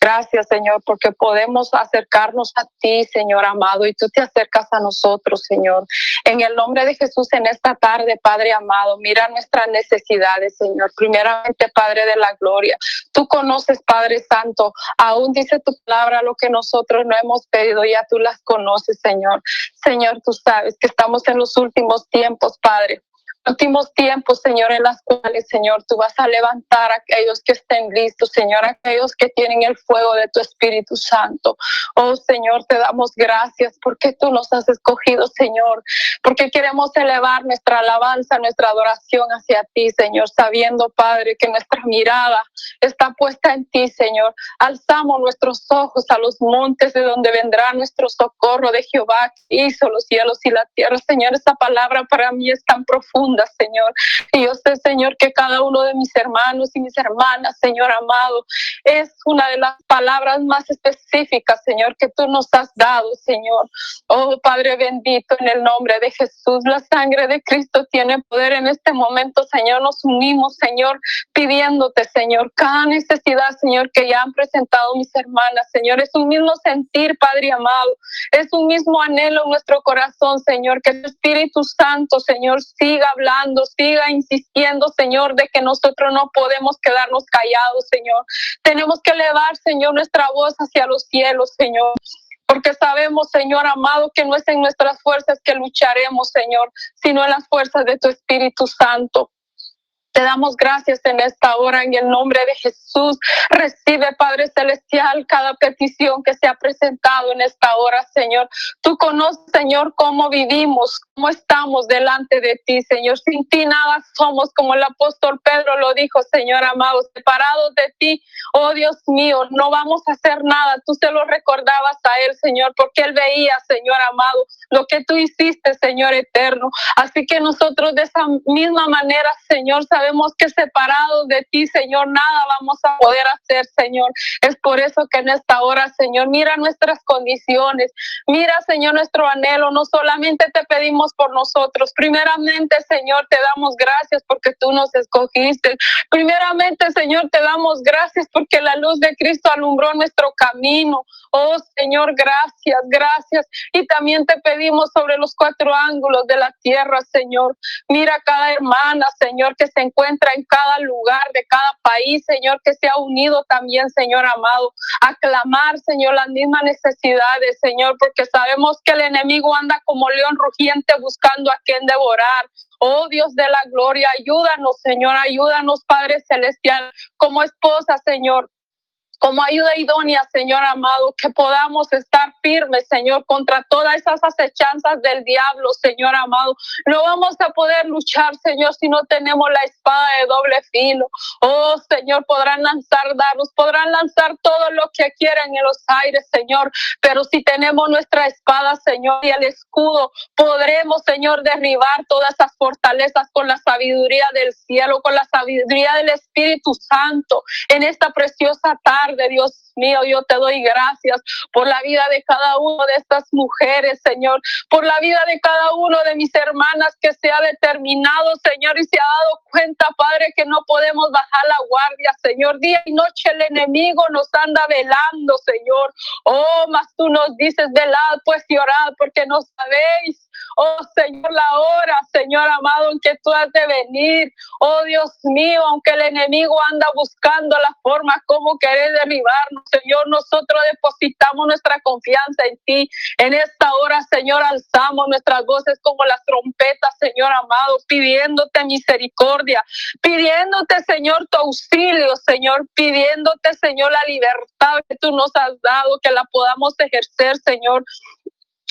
Gracias, Señor, porque podemos acercarnos a ti, Señor amado, y tú te acercas a nosotros, Señor. En el nombre de Jesús, en esta tarde, Padre amado, mira nuestras necesidades, Señor. Primeramente, Padre de la gloria. Tú conoces, Padre Santo, aún dice tu palabra lo que nosotros no hemos pedido, ya tú las conoces, Señor. Señor, tú sabes que estamos en los últimos tiempos, Padre últimos tiempos, Señor, en las cuales, Señor, tú vas a levantar a aquellos que estén listos, Señor, aquellos que tienen el fuego de tu Espíritu Santo. Oh, Señor, te damos gracias porque tú nos has escogido, Señor, porque queremos elevar nuestra alabanza, nuestra adoración hacia ti, Señor, sabiendo, Padre, que nuestra mirada está puesta en ti, Señor. Alzamos nuestros ojos a los montes de donde vendrá nuestro socorro de Jehová, que hizo los cielos y la tierra. Señor, esta palabra para mí es tan profunda Señor. Y yo sé, Señor, que cada uno de mis hermanos y mis hermanas, Señor amado, es una de las palabras más específicas, Señor, que tú nos has dado, Señor. Oh, Padre bendito, en el nombre de Jesús, la sangre de Cristo tiene poder en este momento, Señor. Nos unimos, Señor, pidiéndote, Señor, cada necesidad, Señor, que ya han presentado mis hermanas, Señor. Es un mismo sentir, Padre amado. Es un mismo anhelo en nuestro corazón, Señor, que el Espíritu Santo, Señor, siga hablando, siga insistiendo, Señor, de que nosotros no podemos quedarnos callados, Señor. Tenemos que elevar, Señor, nuestra voz hacia los cielos, Señor. Porque sabemos, Señor amado, que no es en nuestras fuerzas que lucharemos, Señor, sino en las fuerzas de tu Espíritu Santo. Te damos gracias en esta hora en el nombre de Jesús. Recibe, Padre Celestial, cada petición que se ha presentado en esta hora, Señor. Tú conoces, Señor, cómo vivimos, cómo estamos delante de ti, Señor. Sin ti nada somos, como el apóstol Pedro lo dijo, Señor amado, separados de ti, oh Dios mío, no vamos a hacer nada. Tú se lo recordabas a él, Señor, porque él veía, Señor amado, lo que tú hiciste, Señor eterno. Así que nosotros de esa misma manera, Señor, sabemos que separados de ti, Señor, nada vamos a poder hacer, Señor. Es por eso que en esta hora, Señor, mira nuestras condiciones, mira, Señor, nuestro anhelo. No solamente te pedimos por nosotros, primeramente, Señor, te damos gracias porque tú nos escogiste. Primeramente, Señor, te damos gracias porque la luz de Cristo alumbró nuestro camino. Oh, Señor, gracias, gracias. Y también te pedimos sobre los cuatro ángulos de la tierra, Señor. Mira cada hermana, Señor, que se encuentra en cada lugar de cada país, Señor, que se ha unido también, Señor amado, a clamar, Señor, las mismas necesidades, Señor, porque sabemos que el enemigo anda como león rugiente buscando a quien devorar. Oh Dios de la gloria, ayúdanos, Señor, ayúdanos, Padre Celestial, como esposa, Señor como ayuda idónea, Señor amado, que podamos estar firmes, Señor, contra todas esas acechanzas del diablo, Señor amado. No vamos a poder luchar, Señor, si no tenemos la espada de doble filo. Oh, Señor, podrán lanzar dardos, podrán lanzar todo lo que quieran en los aires, Señor, pero si tenemos nuestra espada, Señor, y el escudo, podremos, Señor, derribar todas esas fortalezas con la sabiduría del cielo, con la sabiduría del Espíritu Santo en esta preciosa tarde de Dios mío, yo te doy gracias por la vida de cada uno de estas mujeres, Señor, por la vida de cada uno de mis hermanas que se ha determinado, Señor, y se ha dado cuenta, Padre, que no podemos bajar la guardia, Señor. Día y noche el enemigo nos anda velando, Señor. Oh, mas tú nos dices, velad pues y porque no sabéis Oh Señor, la hora, Señor amado, en que tú has de venir. Oh Dios mío, aunque el enemigo anda buscando la forma como querer derribarnos, Señor, nosotros depositamos nuestra confianza en ti. En esta hora, Señor, alzamos nuestras voces como las trompetas, Señor amado, pidiéndote misericordia, pidiéndote, Señor, tu auxilio, Señor, pidiéndote, Señor, la libertad que tú nos has dado, que la podamos ejercer, Señor.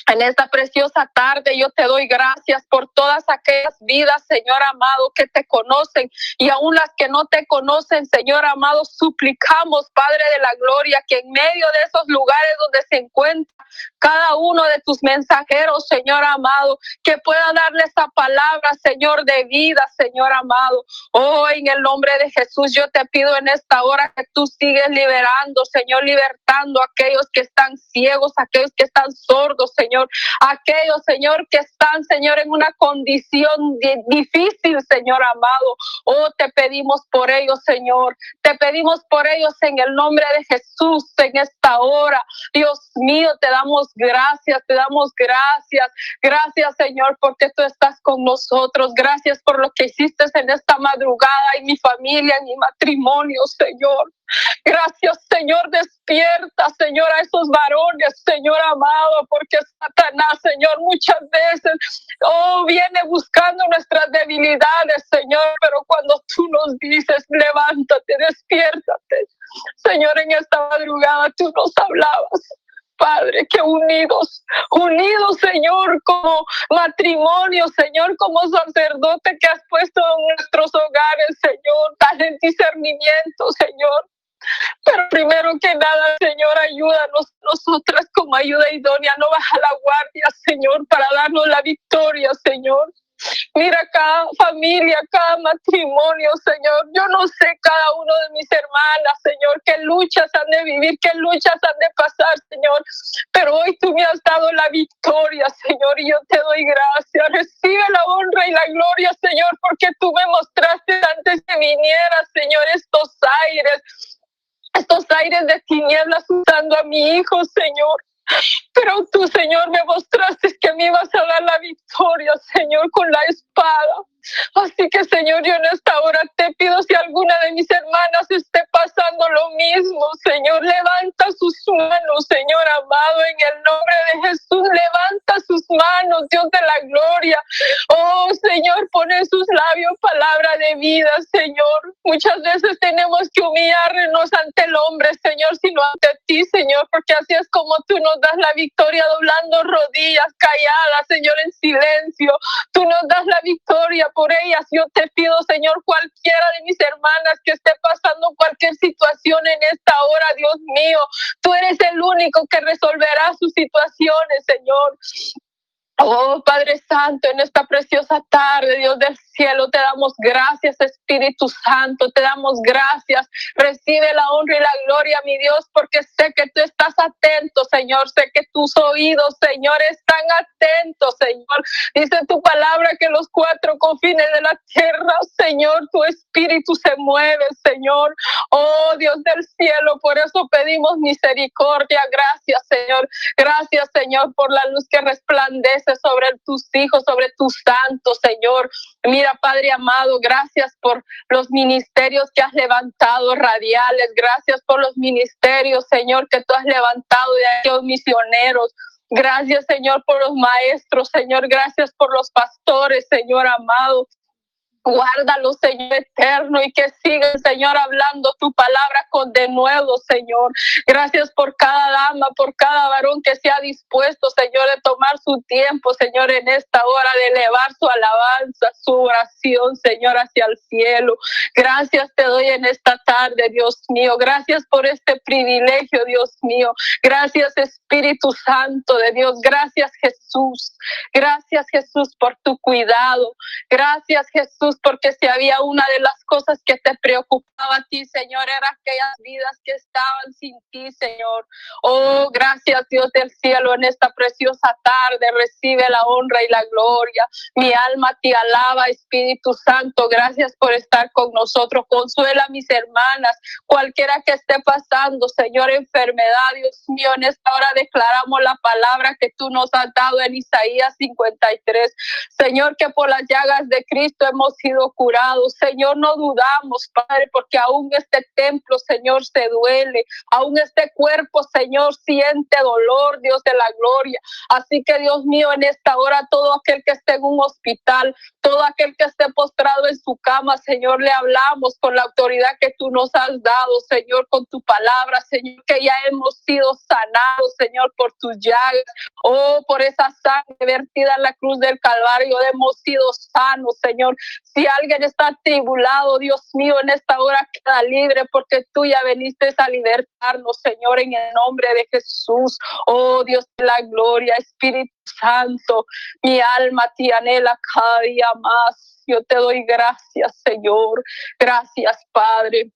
En esta preciosa tarde yo te doy gracias por todas aquellas vidas, Señor amado, que te conocen y aún las que no te conocen, Señor amado, suplicamos, Padre de la Gloria, que en medio de esos lugares donde se encuentra cada uno de tus mensajeros, Señor amado, que pueda darle esa palabra, Señor, de vida, Señor amado. Oh, en el nombre de Jesús, yo te pido en esta hora que tú sigues liberando, Señor, libertando a aquellos que están ciegos, aquellos que están sordos, Señor, aquellos, Señor, que están, Señor, en una condición difícil, Señor amado. Oh, te pedimos por ellos, Señor. Te pedimos por ellos en el nombre de Jesús en esta hora. Dios mío, te damos gracias, te damos gracias. Gracias, Señor, porque tú estás con nosotros. Gracias por lo que hiciste en esta madrugada en mi familia, en mi matrimonio, Señor. Gracias, Señor, despierta, Señor, a esos varones, Señor amado, porque Satanás, Señor, muchas veces, oh, viene buscando nuestras debilidades, Señor, pero cuando tú nos dices, levántate, despiértate, Señor, en esta madrugada tú nos hablabas. Padre, que unidos, unidos, Señor, como matrimonio, Señor, como sacerdote que has puesto en nuestros hogares, Señor, dale discernimiento, Señor. Pero primero que nada, Señor, ayúdanos nosotras como ayuda idónea, no baja la guardia, Señor, para darnos la victoria, Señor. Mira cada familia, cada matrimonio, Señor. Yo no sé cada uno de mis hermanas, Señor, qué luchas han de vivir, qué luchas han de pasar, Señor. Pero hoy tú me has dado la victoria, Señor, y yo te doy gracias. Recibe la honra y la gloria, Señor, porque tú me mostraste antes que viniera, Señor, estos aires, estos aires de tinieblas usando a mi hijo, Señor. Pero tú, Señor, me mostraste que me ibas a dar la victoria, Señor, con la espada. Así que, Señor, yo en esta hora te pido si alguna de mis hermanas esté pasando lo mismo, Señor, levanta sus manos, Señor amado, en el nombre de Jesús, levanta sus manos, Dios de la gloria. Oh, Señor, pone en sus labios palabra de vida, Señor. Muchas veces tenemos que humillarnos ante el hombre, Señor, sino ante ti, Señor, porque así es como tú nos das la victoria doblando rodillas, calladas, Señor, en silencio. Tú nos das la victoria por ellas. Yo te pido, Señor, cualquiera de mis hermanas que esté pasando cualquier situación en esta hora, Dios mío, tú eres el único que resolverá sus situaciones, Señor. Oh Padre Santo, en esta preciosa tarde, Dios del cielo, te damos gracias, Espíritu Santo, te damos gracias. Recibe la honra y la gloria, mi Dios, porque sé que tú estás atento, Señor. Sé que tus oídos, Señor, están atentos, Señor. Dice tu palabra que los cuatro confines de la tierra, Señor, tu Espíritu se mueve, Señor. Oh Dios del cielo, por eso pedimos misericordia. Gracias, Señor. Gracias, Señor, por la luz que resplandece sobre tus hijos, sobre tus santos, Señor. Mira, Padre amado, gracias por los ministerios que has levantado radiales. Gracias por los ministerios, Señor, que tú has levantado de aquellos misioneros. Gracias, Señor, por los maestros, Señor. Gracias por los pastores, Señor amado. Guárdalo, Señor eterno, y que siga, Señor, hablando tu palabra con de nuevo, Señor. Gracias por cada dama, por cada varón que se ha dispuesto, Señor, de tomar su tiempo, Señor, en esta hora, de elevar su alabanza, su oración, Señor, hacia el cielo. Gracias te doy en esta tarde, Dios mío. Gracias por este privilegio, Dios mío. Gracias, Espíritu Santo de Dios. Gracias, Jesús. Gracias, Jesús, por tu cuidado. Gracias, Jesús Porque si había una de las cosas que te preocupaba a ti, Señor, era aquellas vidas que estaban sin ti, Señor. Oh, gracias Dios del cielo en esta preciosa tarde. Recibe la honra y la gloria. Mi alma te alaba, Espíritu Santo. Gracias por estar con nosotros. Consuela a mis hermanas, cualquiera que esté pasando, Señor, enfermedad, Dios mío, en esta hora declaramos la palabra que tú nos has dado en Isaías 53. Señor, que por las llagas de Cristo hemos sido curados. Señor, no dudamos, Padre, porque aún este templo, Señor, se duele. Aún este cuerpo, Señor, siente dolor, Dios de la gloria. Así que, Dios mío, en esta hora, todo aquel que esté en un hospital, todo aquel que esté postrado en su cama, Señor, le hablamos con la autoridad que tú nos has dado, Señor, con tu palabra, Señor, que ya hemos sido sanados, Señor, por tus llagas. Oh, por esa sangre vertida en la cruz del Calvario, hemos sido sanos, Señor. Si alguien está tribulado, Dios mío, en esta hora queda libre porque tú ya viniste a libertarnos, Señor, en el nombre de Jesús. Oh, Dios de la gloria, Espíritu Santo, mi alma te anhela cada día más. Yo te doy gracias, Señor. Gracias, Padre.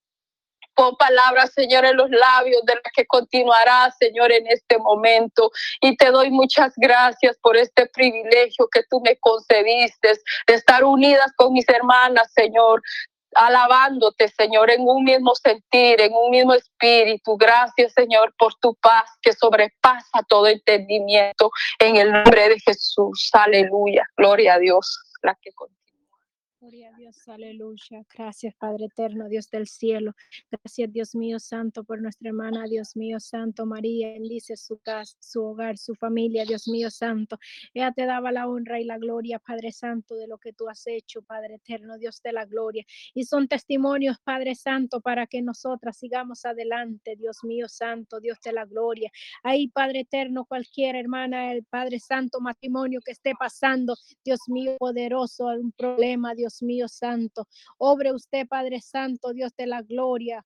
Pon palabras, Señor, en los labios de la que continuará, Señor, en este momento. Y te doy muchas gracias por este privilegio que tú me concediste de estar unidas con mis hermanas, Señor alabándote, Señor, en un mismo sentir, en un mismo espíritu. Gracias, Señor, por tu paz que sobrepasa todo entendimiento. En el nombre de Jesús. Aleluya. Gloria a Dios. La que Gloria a Dios, aleluya. Gracias, Padre eterno, Dios del cielo. Gracias, Dios mío santo, por nuestra hermana, Dios mío santo, María. Bendice su casa, su hogar, su familia, Dios mío santo. Ella te daba la honra y la gloria, Padre santo, de lo que tú has hecho, Padre eterno, Dios de la gloria. Y son testimonios, Padre santo, para que nosotras sigamos adelante, Dios mío santo, Dios de la gloria. Ahí, Padre eterno, cualquier hermana, el Padre santo, matrimonio que esté pasando, Dios mío poderoso, un problema, Dios mío santo. Obre usted, Padre Santo, Dios de la gloria.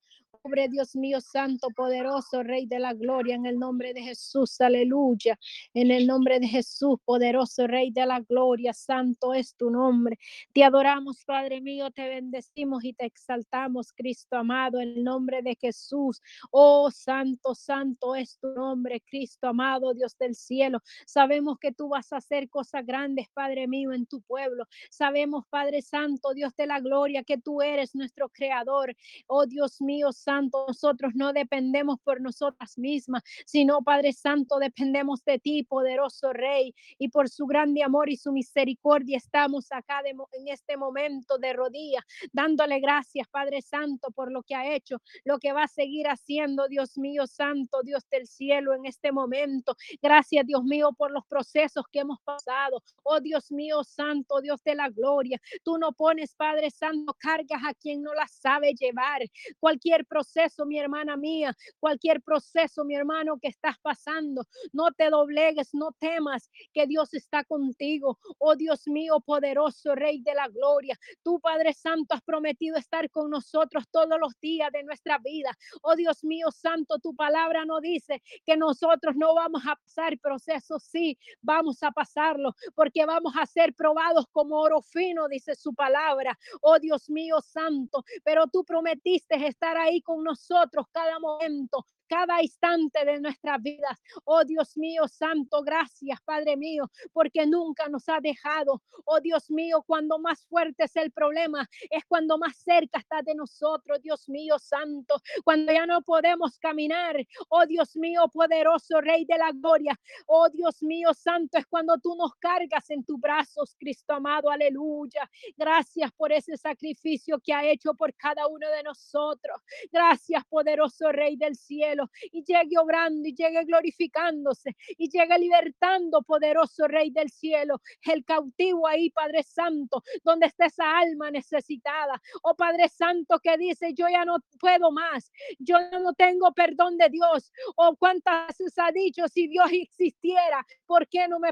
Dios mío santo, poderoso, Rey de la gloria, en el nombre de Jesús, aleluya. En el nombre de Jesús, poderoso Rey de la gloria, santo es tu nombre. Te adoramos, Padre mío, te bendecimos y te exaltamos, Cristo amado, en el nombre de Jesús. Oh, santo, santo es tu nombre, Cristo amado, Dios del cielo. Sabemos que tú vas a hacer cosas grandes, Padre mío, en tu pueblo. Sabemos, Padre Santo, Dios de la gloria, que tú eres nuestro creador. Oh, Dios mío, Santo, nosotros no dependemos por nosotras mismas, sino Padre Santo, dependemos de ti, poderoso Rey, y por su grande amor y su misericordia estamos acá en este momento de rodillas, dándole gracias, Padre Santo, por lo que ha hecho, lo que va a seguir haciendo, Dios mío, Santo, Dios del cielo, en este momento. Gracias, Dios mío, por los procesos que hemos pasado. Oh, Dios mío, Santo, Dios de la gloria. Tú no pones, Padre Santo, cargas a quien no las sabe llevar. Cualquier proceso, mi hermana mía, cualquier proceso, mi hermano, que estás pasando. No te doblegues, no temas que Dios está contigo. Oh Dios mío, poderoso Rey de la Gloria. Tú, Padre Santo, has prometido estar con nosotros todos los días de nuestra vida. Oh Dios mío, Santo, tu palabra no dice que nosotros no vamos a pasar procesos. Sí, vamos a pasarlo porque vamos a ser probados como oro fino, dice su palabra. Oh Dios mío, Santo, pero tú prometiste estar ahí con nosotros cada momento, cada instante de nuestras vidas. Oh Dios mío, santo, gracias, Padre mío, porque nunca nos ha dejado. Oh Dios mío, cuando más fuerte es el problema, es cuando más cerca está de nosotros, Dios mío, santo, cuando ya no podemos caminar. Oh Dios mío, poderoso Rey de la gloria. Oh Dios mío, santo, es cuando tú nos cargas en tus brazos, Cristo amado, aleluya. Gracias por ese sacrificio que ha hecho por cada uno de nosotros. Gracias, poderoso Rey del cielo y llegue obrando y llegue glorificándose y llegue libertando, poderoso Rey del cielo, el cautivo ahí, Padre Santo, donde está esa alma necesitada. Oh Padre Santo que dice, yo ya no puedo más, yo no tengo perdón de Dios. Oh cuántas veces ha dicho, si Dios existiera, ¿por qué no me,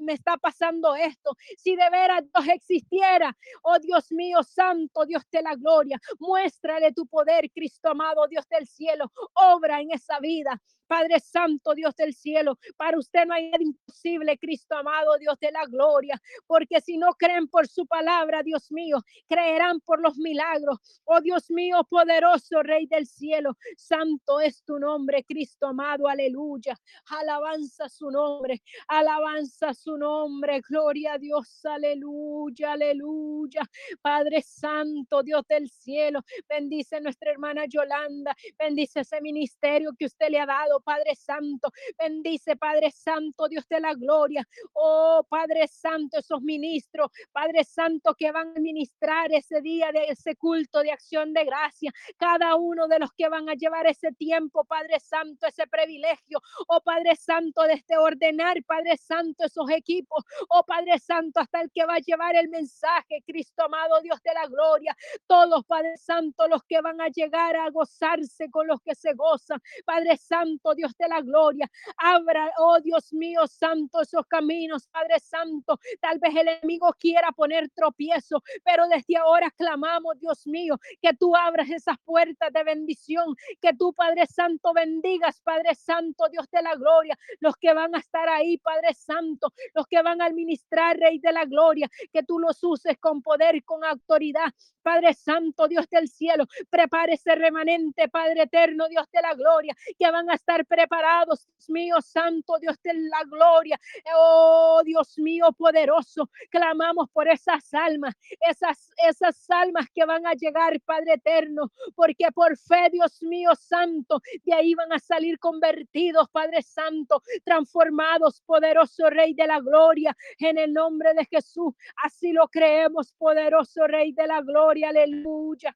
me está pasando esto? Si de veras Dios existiera, oh Dios mío, Santo, Dios de la gloria, muéstrale tu poder, Cristo amado, Dios del cielo, obra en esa vida. Padre Santo, Dios del cielo, para usted no hay nada imposible, Cristo amado, Dios de la gloria, porque si no creen por su palabra, Dios mío, creerán por los milagros. Oh Dios mío, poderoso Rey del cielo, santo es tu nombre, Cristo amado, aleluya. Alabanza su nombre, alabanza su nombre, gloria a Dios, aleluya, aleluya. Padre Santo, Dios del cielo, bendice nuestra hermana Yolanda, bendice ese ministerio que usted le ha dado, Padre Santo, bendice Padre Santo, Dios de la gloria. Oh Padre Santo, esos ministros, Padre Santo, que van a ministrar ese día de ese culto de acción de gracia, cada uno de los que van a llevar ese tiempo, Padre Santo, ese privilegio, oh Padre Santo, de este ordenar, Padre Santo, esos equipos, oh Padre Santo, hasta el que va a llevar el mensaje, Cristo amado, Dios de la gloria, todos, Padre Santo, los que van a llegar a gozarse con los que se gozan, Padre Santo, Dios de la gloria, abra, oh Dios mío, Santo, esos caminos, Padre Santo, tal vez el enemigo quiera poner tropiezo, pero desde ahora clamamos, Dios mío, que tú abras esas puertas de bendición, que tú, Padre Santo, bendigas, Padre Santo, Dios de la gloria, los que van a estar ahí, Padre Santo, los que van a administrar, Rey de la gloria, que tú los uses con poder con autoridad. Padre Santo, Dios del cielo, prepare ese remanente, Padre eterno, Dios de la gloria, que van a estar preparados, Dios mío, Santo, Dios de la gloria. Oh, Dios mío, poderoso, clamamos por esas almas, esas, esas almas que van a llegar, Padre eterno, porque por fe, Dios mío, Santo, de ahí van a salir convertidos, Padre Santo, transformados, poderoso Rey de la gloria, en el nombre de Jesús. Así lo creemos, poderoso Rey de la gloria, aleluya.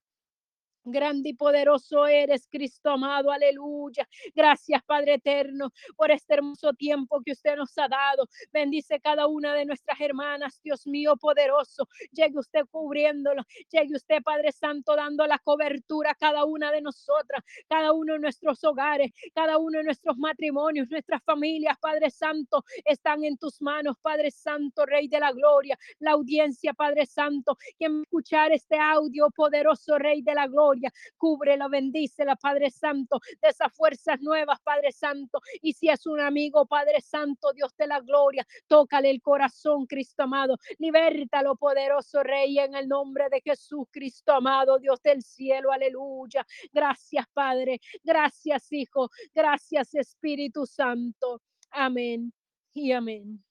Grande y poderoso eres, Cristo amado, aleluya. Gracias, Padre eterno, por este hermoso tiempo que usted nos ha dado. Bendice cada una de nuestras hermanas, Dios mío, poderoso. Llegue usted cubriéndolo. Llegue usted, Padre Santo, dando la cobertura a cada una de nosotras, cada uno de nuestros hogares, cada uno de nuestros matrimonios, nuestras familias, Padre Santo, están en tus manos, Padre Santo, Rey de la Gloria. La audiencia, Padre Santo, quien escuchar este audio, poderoso Rey de la Gloria Cúbrelo, bendícela, Padre Santo, de esas fuerzas nuevas, Padre Santo. Y si es un amigo, Padre Santo, Dios de la gloria, tócale el corazón, Cristo amado. Libértalo, poderoso Rey, en el nombre de Jesús, Cristo amado, Dios del cielo, aleluya. Gracias, Padre. Gracias, Hijo. Gracias, Espíritu Santo. Amén y amén.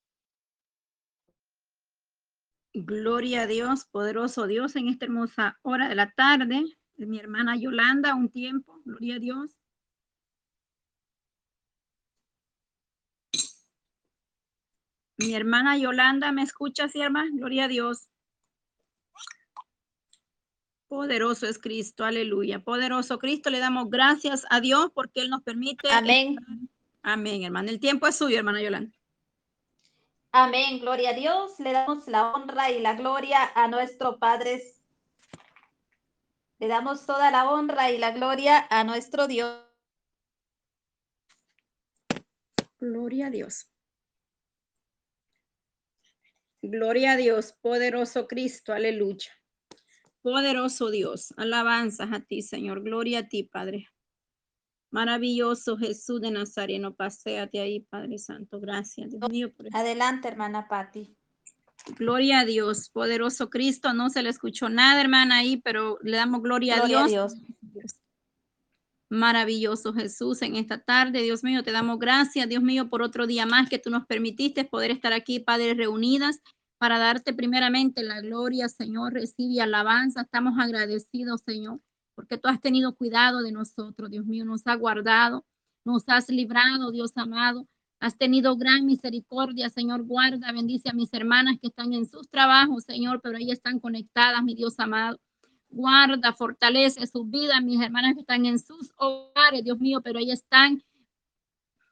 Gloria a Dios, poderoso Dios, en esta hermosa hora de la tarde de mi hermana Yolanda un tiempo, gloria a Dios. Mi hermana Yolanda, ¿me escucha, hermana? Gloria a Dios. Poderoso es Cristo, aleluya. Poderoso Cristo, le damos gracias a Dios porque Él nos permite. Amén. Amén, hermana. El tiempo es suyo, hermana Yolanda. Amén, gloria a Dios. Le damos la honra y la gloria a nuestro Padre le damos toda la honra y la gloria a nuestro Dios. Gloria a Dios. Gloria a Dios, poderoso Cristo, aleluya. Poderoso Dios, alabanzas a ti, Señor. Gloria a ti, Padre. Maravilloso Jesús de Nazareno, paséate ahí, Padre Santo. Gracias, Dios mío. Por Adelante, hermana Patti. Gloria a Dios, poderoso Cristo. No se le escuchó nada, hermana, ahí, pero le damos gloria, a, Dios. Dios. Maravilloso Jesús en esta tarde. Dios mío, te damos gracias, Dios mío, por otro día más que tú nos permitiste poder estar aquí, Padre, reunidas para darte primeramente la gloria, Señor. Recibe alabanza. Estamos agradecidos, Señor, porque tú has tenido cuidado de nosotros, Dios mío, nos has guardado, nos has librado, Dios amado. Has tenido gran misericordia, Señor. Guarda, bendice a mis hermanas que están en sus trabajos, Señor, pero ahí están conectadas, mi Dios amado. Guarda, fortalece su vida, mis hermanas que están en sus hogares, Dios mío, pero ahí están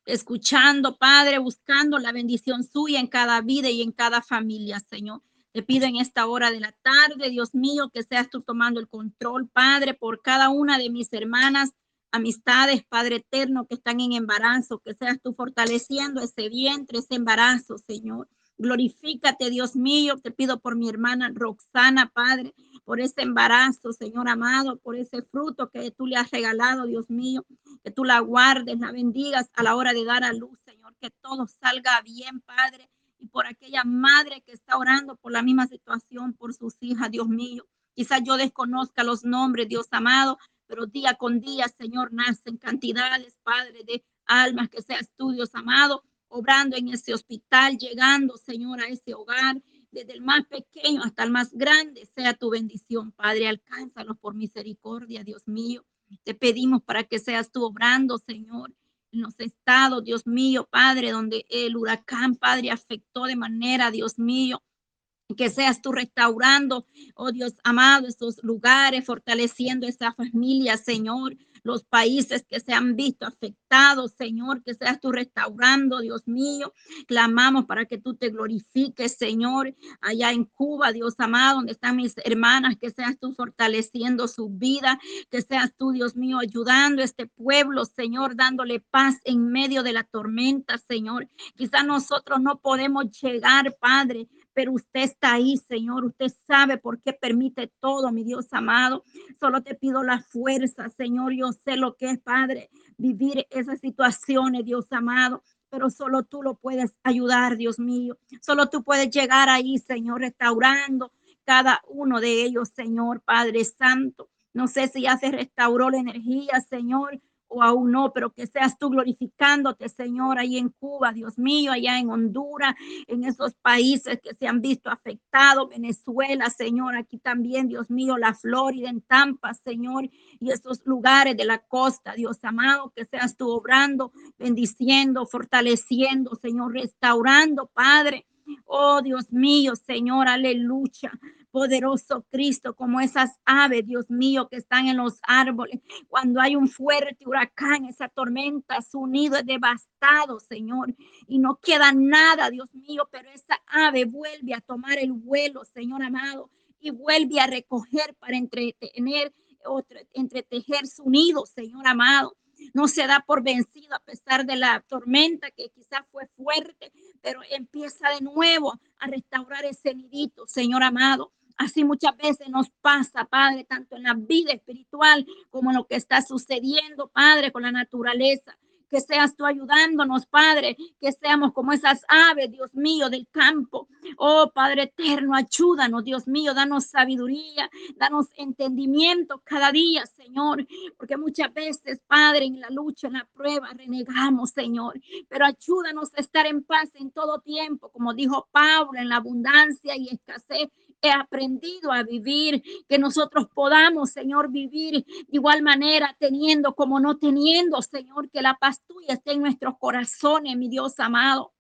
escuchando, Padre, buscando la bendición suya en cada vida y en cada familia, Señor. Te pido en esta hora de la tarde, Dios mío, que seas tú tomando el control, Padre, por cada una de mis hermanas amistades, Padre eterno, que están en embarazo, que seas tú fortaleciendo ese vientre, ese embarazo, Señor. Glorifícate, Dios mío. Te pido por mi hermana Roxana, Padre, por ese embarazo, Señor amado, por ese fruto que tú le has regalado, Dios mío. Que tú la guardes, la bendigas a la hora de dar a luz, Señor. Que todo salga bien, Padre. Y por aquella madre que está orando por la misma situación, por sus hijas, Dios mío. Quizás yo desconozca los nombres, Dios amado, pero día con día, Señor, nacen cantidades, Padre, de almas que seas tú, Dios amado, obrando en ese hospital, llegando, Señor, a ese hogar, desde el más pequeño hasta el más grande, sea tu bendición, Padre, alcánzalos por misericordia, Dios mío. Te pedimos para que seas tú obrando, Señor, en los estados, Dios mío, Padre, donde el huracán, Padre, afectó de manera, Dios mío, que seas tú restaurando, oh Dios amado, estos lugares, fortaleciendo esa familia, Señor, los países que se han visto afectados, Señor, que seas tú restaurando, Dios mío. Clamamos para que tú te glorifiques, Señor, allá en Cuba, Dios amado, donde están mis hermanas, que seas tú fortaleciendo su vida, que seas tú, Dios mío, ayudando a este pueblo, Señor, dándole paz en medio de la tormenta, Señor. Quizás nosotros no podemos llegar, Padre, pero usted está ahí, Señor. Usted sabe por qué permite todo, mi Dios amado. Solo te pido la fuerza, Señor. Yo sé lo que es, Padre, vivir esas situaciones, Dios amado. Pero solo tú lo puedes ayudar, Dios mío. Solo tú puedes llegar ahí, Señor, restaurando cada uno de ellos, Señor, Padre Santo. No sé si ya se restauró la energía, Señor, o aún no, pero que seas tú glorificándote, Señor, ahí en Cuba, Dios mío, allá en Honduras, en esos países que se han visto afectados, Venezuela, Señor, aquí también, Dios mío, la Florida, en Tampa, Señor, y esos lugares de la costa, Dios amado, que seas tú obrando, bendiciendo, fortaleciendo, Señor, restaurando, Padre. Oh Dios mío, Señor, aleluya poderoso Cristo, como esas aves, Dios mío, que están en los árboles. Cuando hay un fuerte huracán, esa tormenta, su nido es devastado, Señor, y no queda nada, Dios mío, pero esa ave vuelve a tomar el vuelo, Señor amado, y vuelve a recoger para entretener, entretejer su nido, Señor amado no se da por vencido a pesar de la tormenta que quizás fue fuerte, pero empieza de nuevo a restaurar ese nidito, Señor amado. Así muchas veces nos pasa, Padre, tanto en la vida espiritual como en lo que está sucediendo, Padre, con la naturaleza. Que seas tú ayudándonos, Padre, que seamos como esas aves, Dios mío, del campo. Oh, Padre eterno, ayúdanos, Dios mío, danos sabiduría, danos entendimiento cada día, Señor, porque muchas veces, Padre, en la lucha, en la prueba, renegamos, Señor, pero ayúdanos a estar en paz en todo tiempo, como dijo Pablo, en la abundancia y escasez he aprendido a vivir, que nosotros podamos, Señor, vivir de igual manera, teniendo como no teniendo, Señor, que la paz tuya esté en nuestros corazones, mi Dios amado.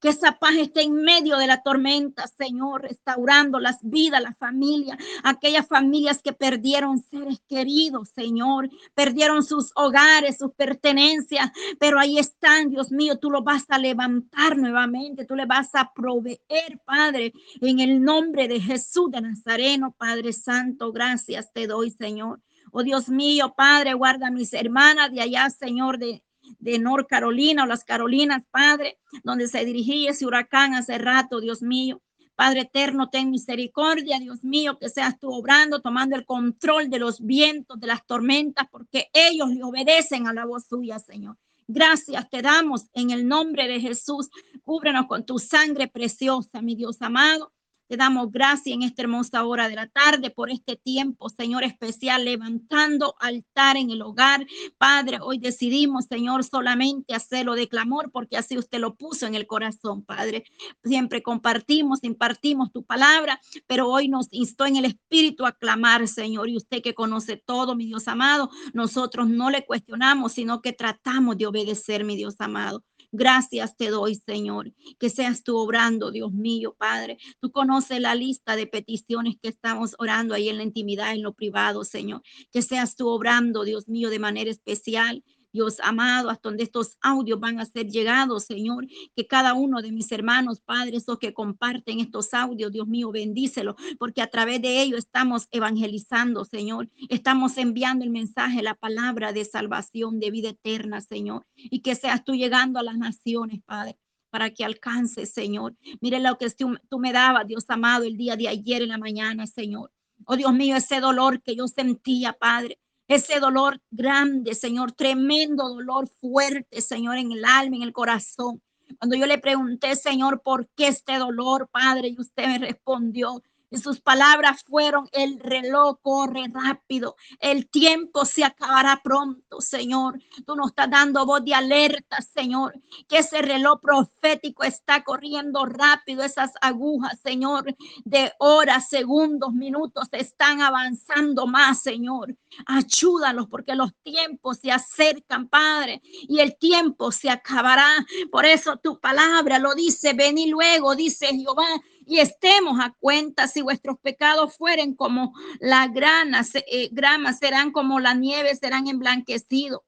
Que esa paz esté en medio de la tormenta, Señor, restaurando las vidas, la familia, aquellas familias que perdieron seres queridos, Señor, perdieron sus hogares, sus pertenencias, pero ahí están, Dios mío, tú lo vas a levantar nuevamente, tú le vas a proveer, Padre, en el nombre de Jesús de Nazareno, Padre Santo, gracias te doy, Señor. Oh Dios mío, Padre, guarda a mis hermanas de allá, Señor, de de North Carolina o las Carolinas, Padre, donde se dirigía ese huracán hace rato, Dios mío. Padre eterno, ten misericordia, Dios mío, que seas tú obrando, tomando el control de los vientos, de las tormentas, porque ellos le obedecen a la voz suya, Señor. Gracias te damos en el nombre de Jesús. Cúbrenos con tu sangre preciosa, mi Dios amado. Te damos gracias en esta hermosa hora de la tarde por este tiempo, Señor especial, levantando altar en el hogar. Padre, hoy decidimos, Señor, solamente hacerlo de clamor porque así usted lo puso en el corazón, Padre. Siempre compartimos, impartimos tu palabra, pero hoy nos instó en el Espíritu a clamar, Señor. Y usted que conoce todo, mi Dios amado, nosotros no le cuestionamos, sino que tratamos de obedecer, mi Dios amado. Gracias te doy, Señor, que seas tú obrando, Dios mío, Padre. Tú conoces la lista de peticiones que estamos orando ahí en la intimidad, en lo privado, Señor. Que seas tú obrando, Dios mío, de manera especial Dios amado, hasta donde estos audios van a ser llegados, Señor, que cada uno de mis hermanos, padres, o que comparten estos audios, Dios mío, bendícelo, porque a través de ellos estamos evangelizando, Señor, estamos enviando el mensaje, la palabra de salvación, de vida eterna, Señor, y que seas tú llegando a las naciones, Padre para que alcance, Señor. Mire lo que tú, tú me dabas, Dios amado, el día de ayer en la mañana, Señor. Oh Dios mío, ese dolor que yo sentía, Padre. Ese dolor grande, Señor, tremendo dolor fuerte, Señor, en el alma, en el corazón. Cuando yo le pregunté, Señor, ¿por qué este dolor, Padre? Y usted me respondió, y sus palabras fueron, el reloj corre rápido, el tiempo se acabará pronto, Señor. Tú nos estás dando voz de alerta, Señor, que ese reloj profético está corriendo rápido, esas agujas, Señor, de horas, segundos, minutos, están avanzando más, Señor. Ayúdalos porque los tiempos se acercan, Padre, y el tiempo se acabará. Por eso tu palabra lo dice, ven y luego, dice Jehová, y estemos a cuenta si vuestros pecados fueren como la grana, eh, grama, serán como la nieve, serán emblanquecidos.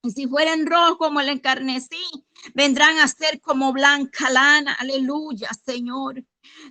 Y si fueren rojos como el encarnecí, vendrán a ser como blanca lana. Aleluya, Señor.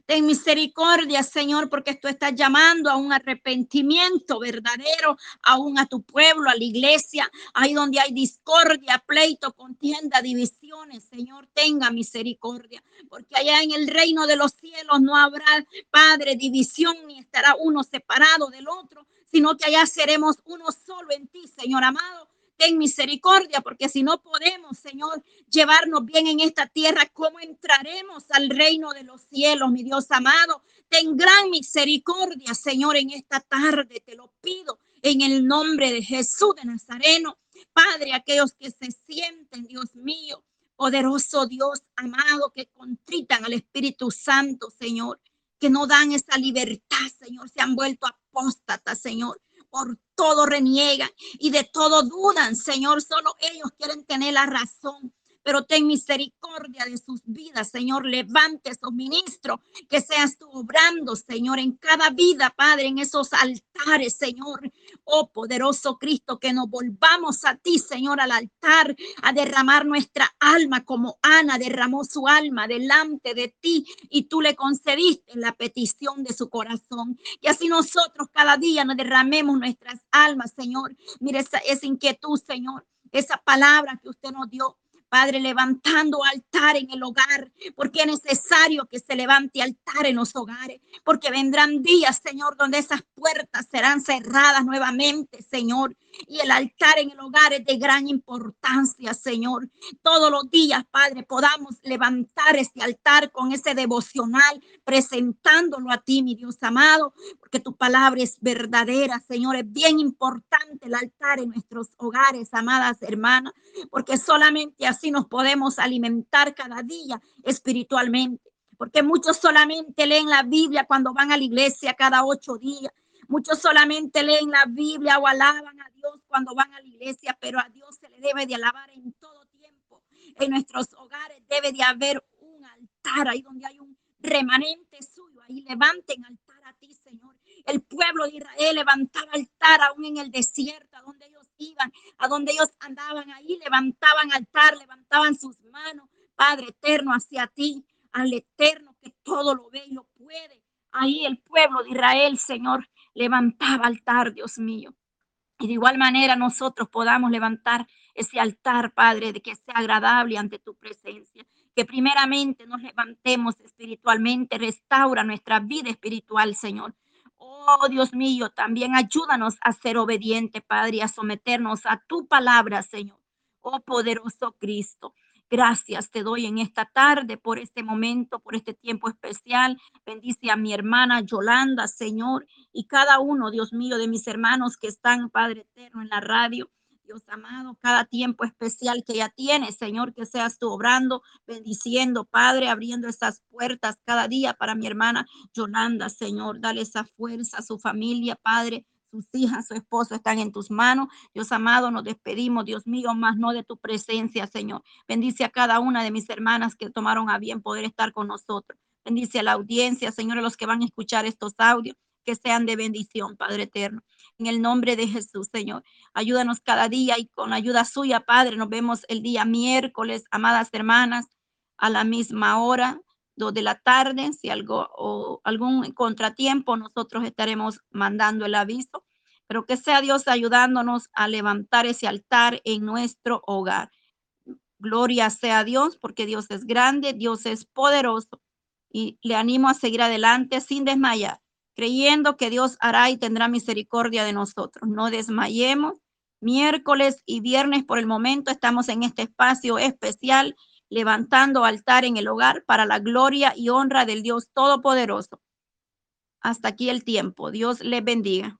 Ten misericordia, Señor, porque tú estás llamando a un arrepentimiento verdadero, aún a tu pueblo, a la iglesia, ahí donde hay discordia, pleito, contienda, divisiones. Señor, tenga misericordia, porque allá en el reino de los cielos no habrá, Padre, división, ni estará uno separado del otro, sino que allá seremos uno solo en ti, Señor amado ten misericordia, porque si no podemos, Señor, llevarnos bien en esta tierra, ¿cómo entraremos al reino de los cielos, mi Dios amado? Ten gran misericordia, Señor, en esta tarde, te lo pido en el nombre de Jesús de Nazareno. Padre, aquellos que se sienten, Dios mío, poderoso Dios amado, que contritan al Espíritu Santo, Señor, que no dan esa libertad, Señor, se han vuelto apóstatas, Señor por todo reniegan y de todo dudan, Señor. Solo ellos quieren tener la razón pero ten misericordia de sus vidas, Señor. Levante esos ministros, que seas tú obrando, Señor, en cada vida, Padre, en esos altares, Señor. Oh poderoso Cristo, que nos volvamos a ti, Señor, al altar, a derramar nuestra alma como Ana derramó su alma delante de ti y tú le concediste la petición de su corazón. Y así nosotros cada día nos derramemos nuestras almas, Señor. Mire esa, esa inquietud, Señor, esa palabra que usted nos dio Padre, levantando altar en el hogar, porque es necesario que se levante altar en los hogares, porque vendrán días, Señor, donde esas puertas serán cerradas nuevamente, Señor. Y el altar en el hogar es de gran importancia, Señor. Todos los días, Padre, podamos levantar ese altar con ese devocional, presentándolo a ti, mi Dios amado, porque tu palabra es verdadera, Señor. Es bien importante el altar en nuestros hogares, amadas hermanas, porque solamente así nos podemos alimentar cada día espiritualmente. Porque muchos solamente leen la Biblia cuando van a la iglesia cada ocho días. Muchos solamente leen la Biblia o alaban a Dios cuando van a la iglesia, pero a Dios se le debe de alabar en todo tiempo. En nuestros hogares debe de haber un altar ahí donde hay un remanente suyo. Ahí levanten altar a ti, Señor. El pueblo de Israel levantaba altar aún en el desierto, a donde ellos iban, a donde ellos andaban ahí, levantaban altar, levantaban sus manos. Padre eterno, hacia ti, al eterno que todo lo ve y lo puede. Ahí el pueblo de Israel, Señor, levantaba altar, Dios mío. Y de igual manera nosotros podamos levantar ese altar, Padre, de que sea agradable ante tu presencia. Que primeramente nos levantemos espiritualmente, restaura nuestra vida espiritual, Señor. Oh Dios mío, también ayúdanos a ser obedientes, Padre, y a someternos a tu palabra, Señor. Oh poderoso Cristo. Gracias te doy en esta tarde por este momento, por este tiempo especial. Bendice a mi hermana Yolanda, Señor, y cada uno, Dios mío, de mis hermanos que están, Padre eterno, en la radio. Dios amado, cada tiempo especial que ya tiene, Señor, que seas tú obrando, bendiciendo, Padre, abriendo esas puertas cada día para mi hermana Yolanda, Señor. Dale esa fuerza a su familia, Padre sus hijas, su esposo están en tus manos. Dios amado, nos despedimos, Dios mío, más no de tu presencia, Señor. Bendice a cada una de mis hermanas que tomaron a bien poder estar con nosotros. Bendice a la audiencia, Señor, a los que van a escuchar estos audios, que sean de bendición, Padre eterno. En el nombre de Jesús, Señor. Ayúdanos cada día y con ayuda suya, Padre. Nos vemos el día miércoles, amadas hermanas, a la misma hora dos de la tarde. Si algo o algún contratiempo, nosotros estaremos mandando el aviso. Pero que sea Dios ayudándonos a levantar ese altar en nuestro hogar. Gloria sea Dios, porque Dios es grande, Dios es poderoso. Y le animo a seguir adelante sin desmayar, creyendo que Dios hará y tendrá misericordia de nosotros. No desmayemos. Miércoles y viernes por el momento estamos en este espacio especial, levantando altar en el hogar para la gloria y honra del Dios Todopoderoso. Hasta aquí el tiempo. Dios les bendiga.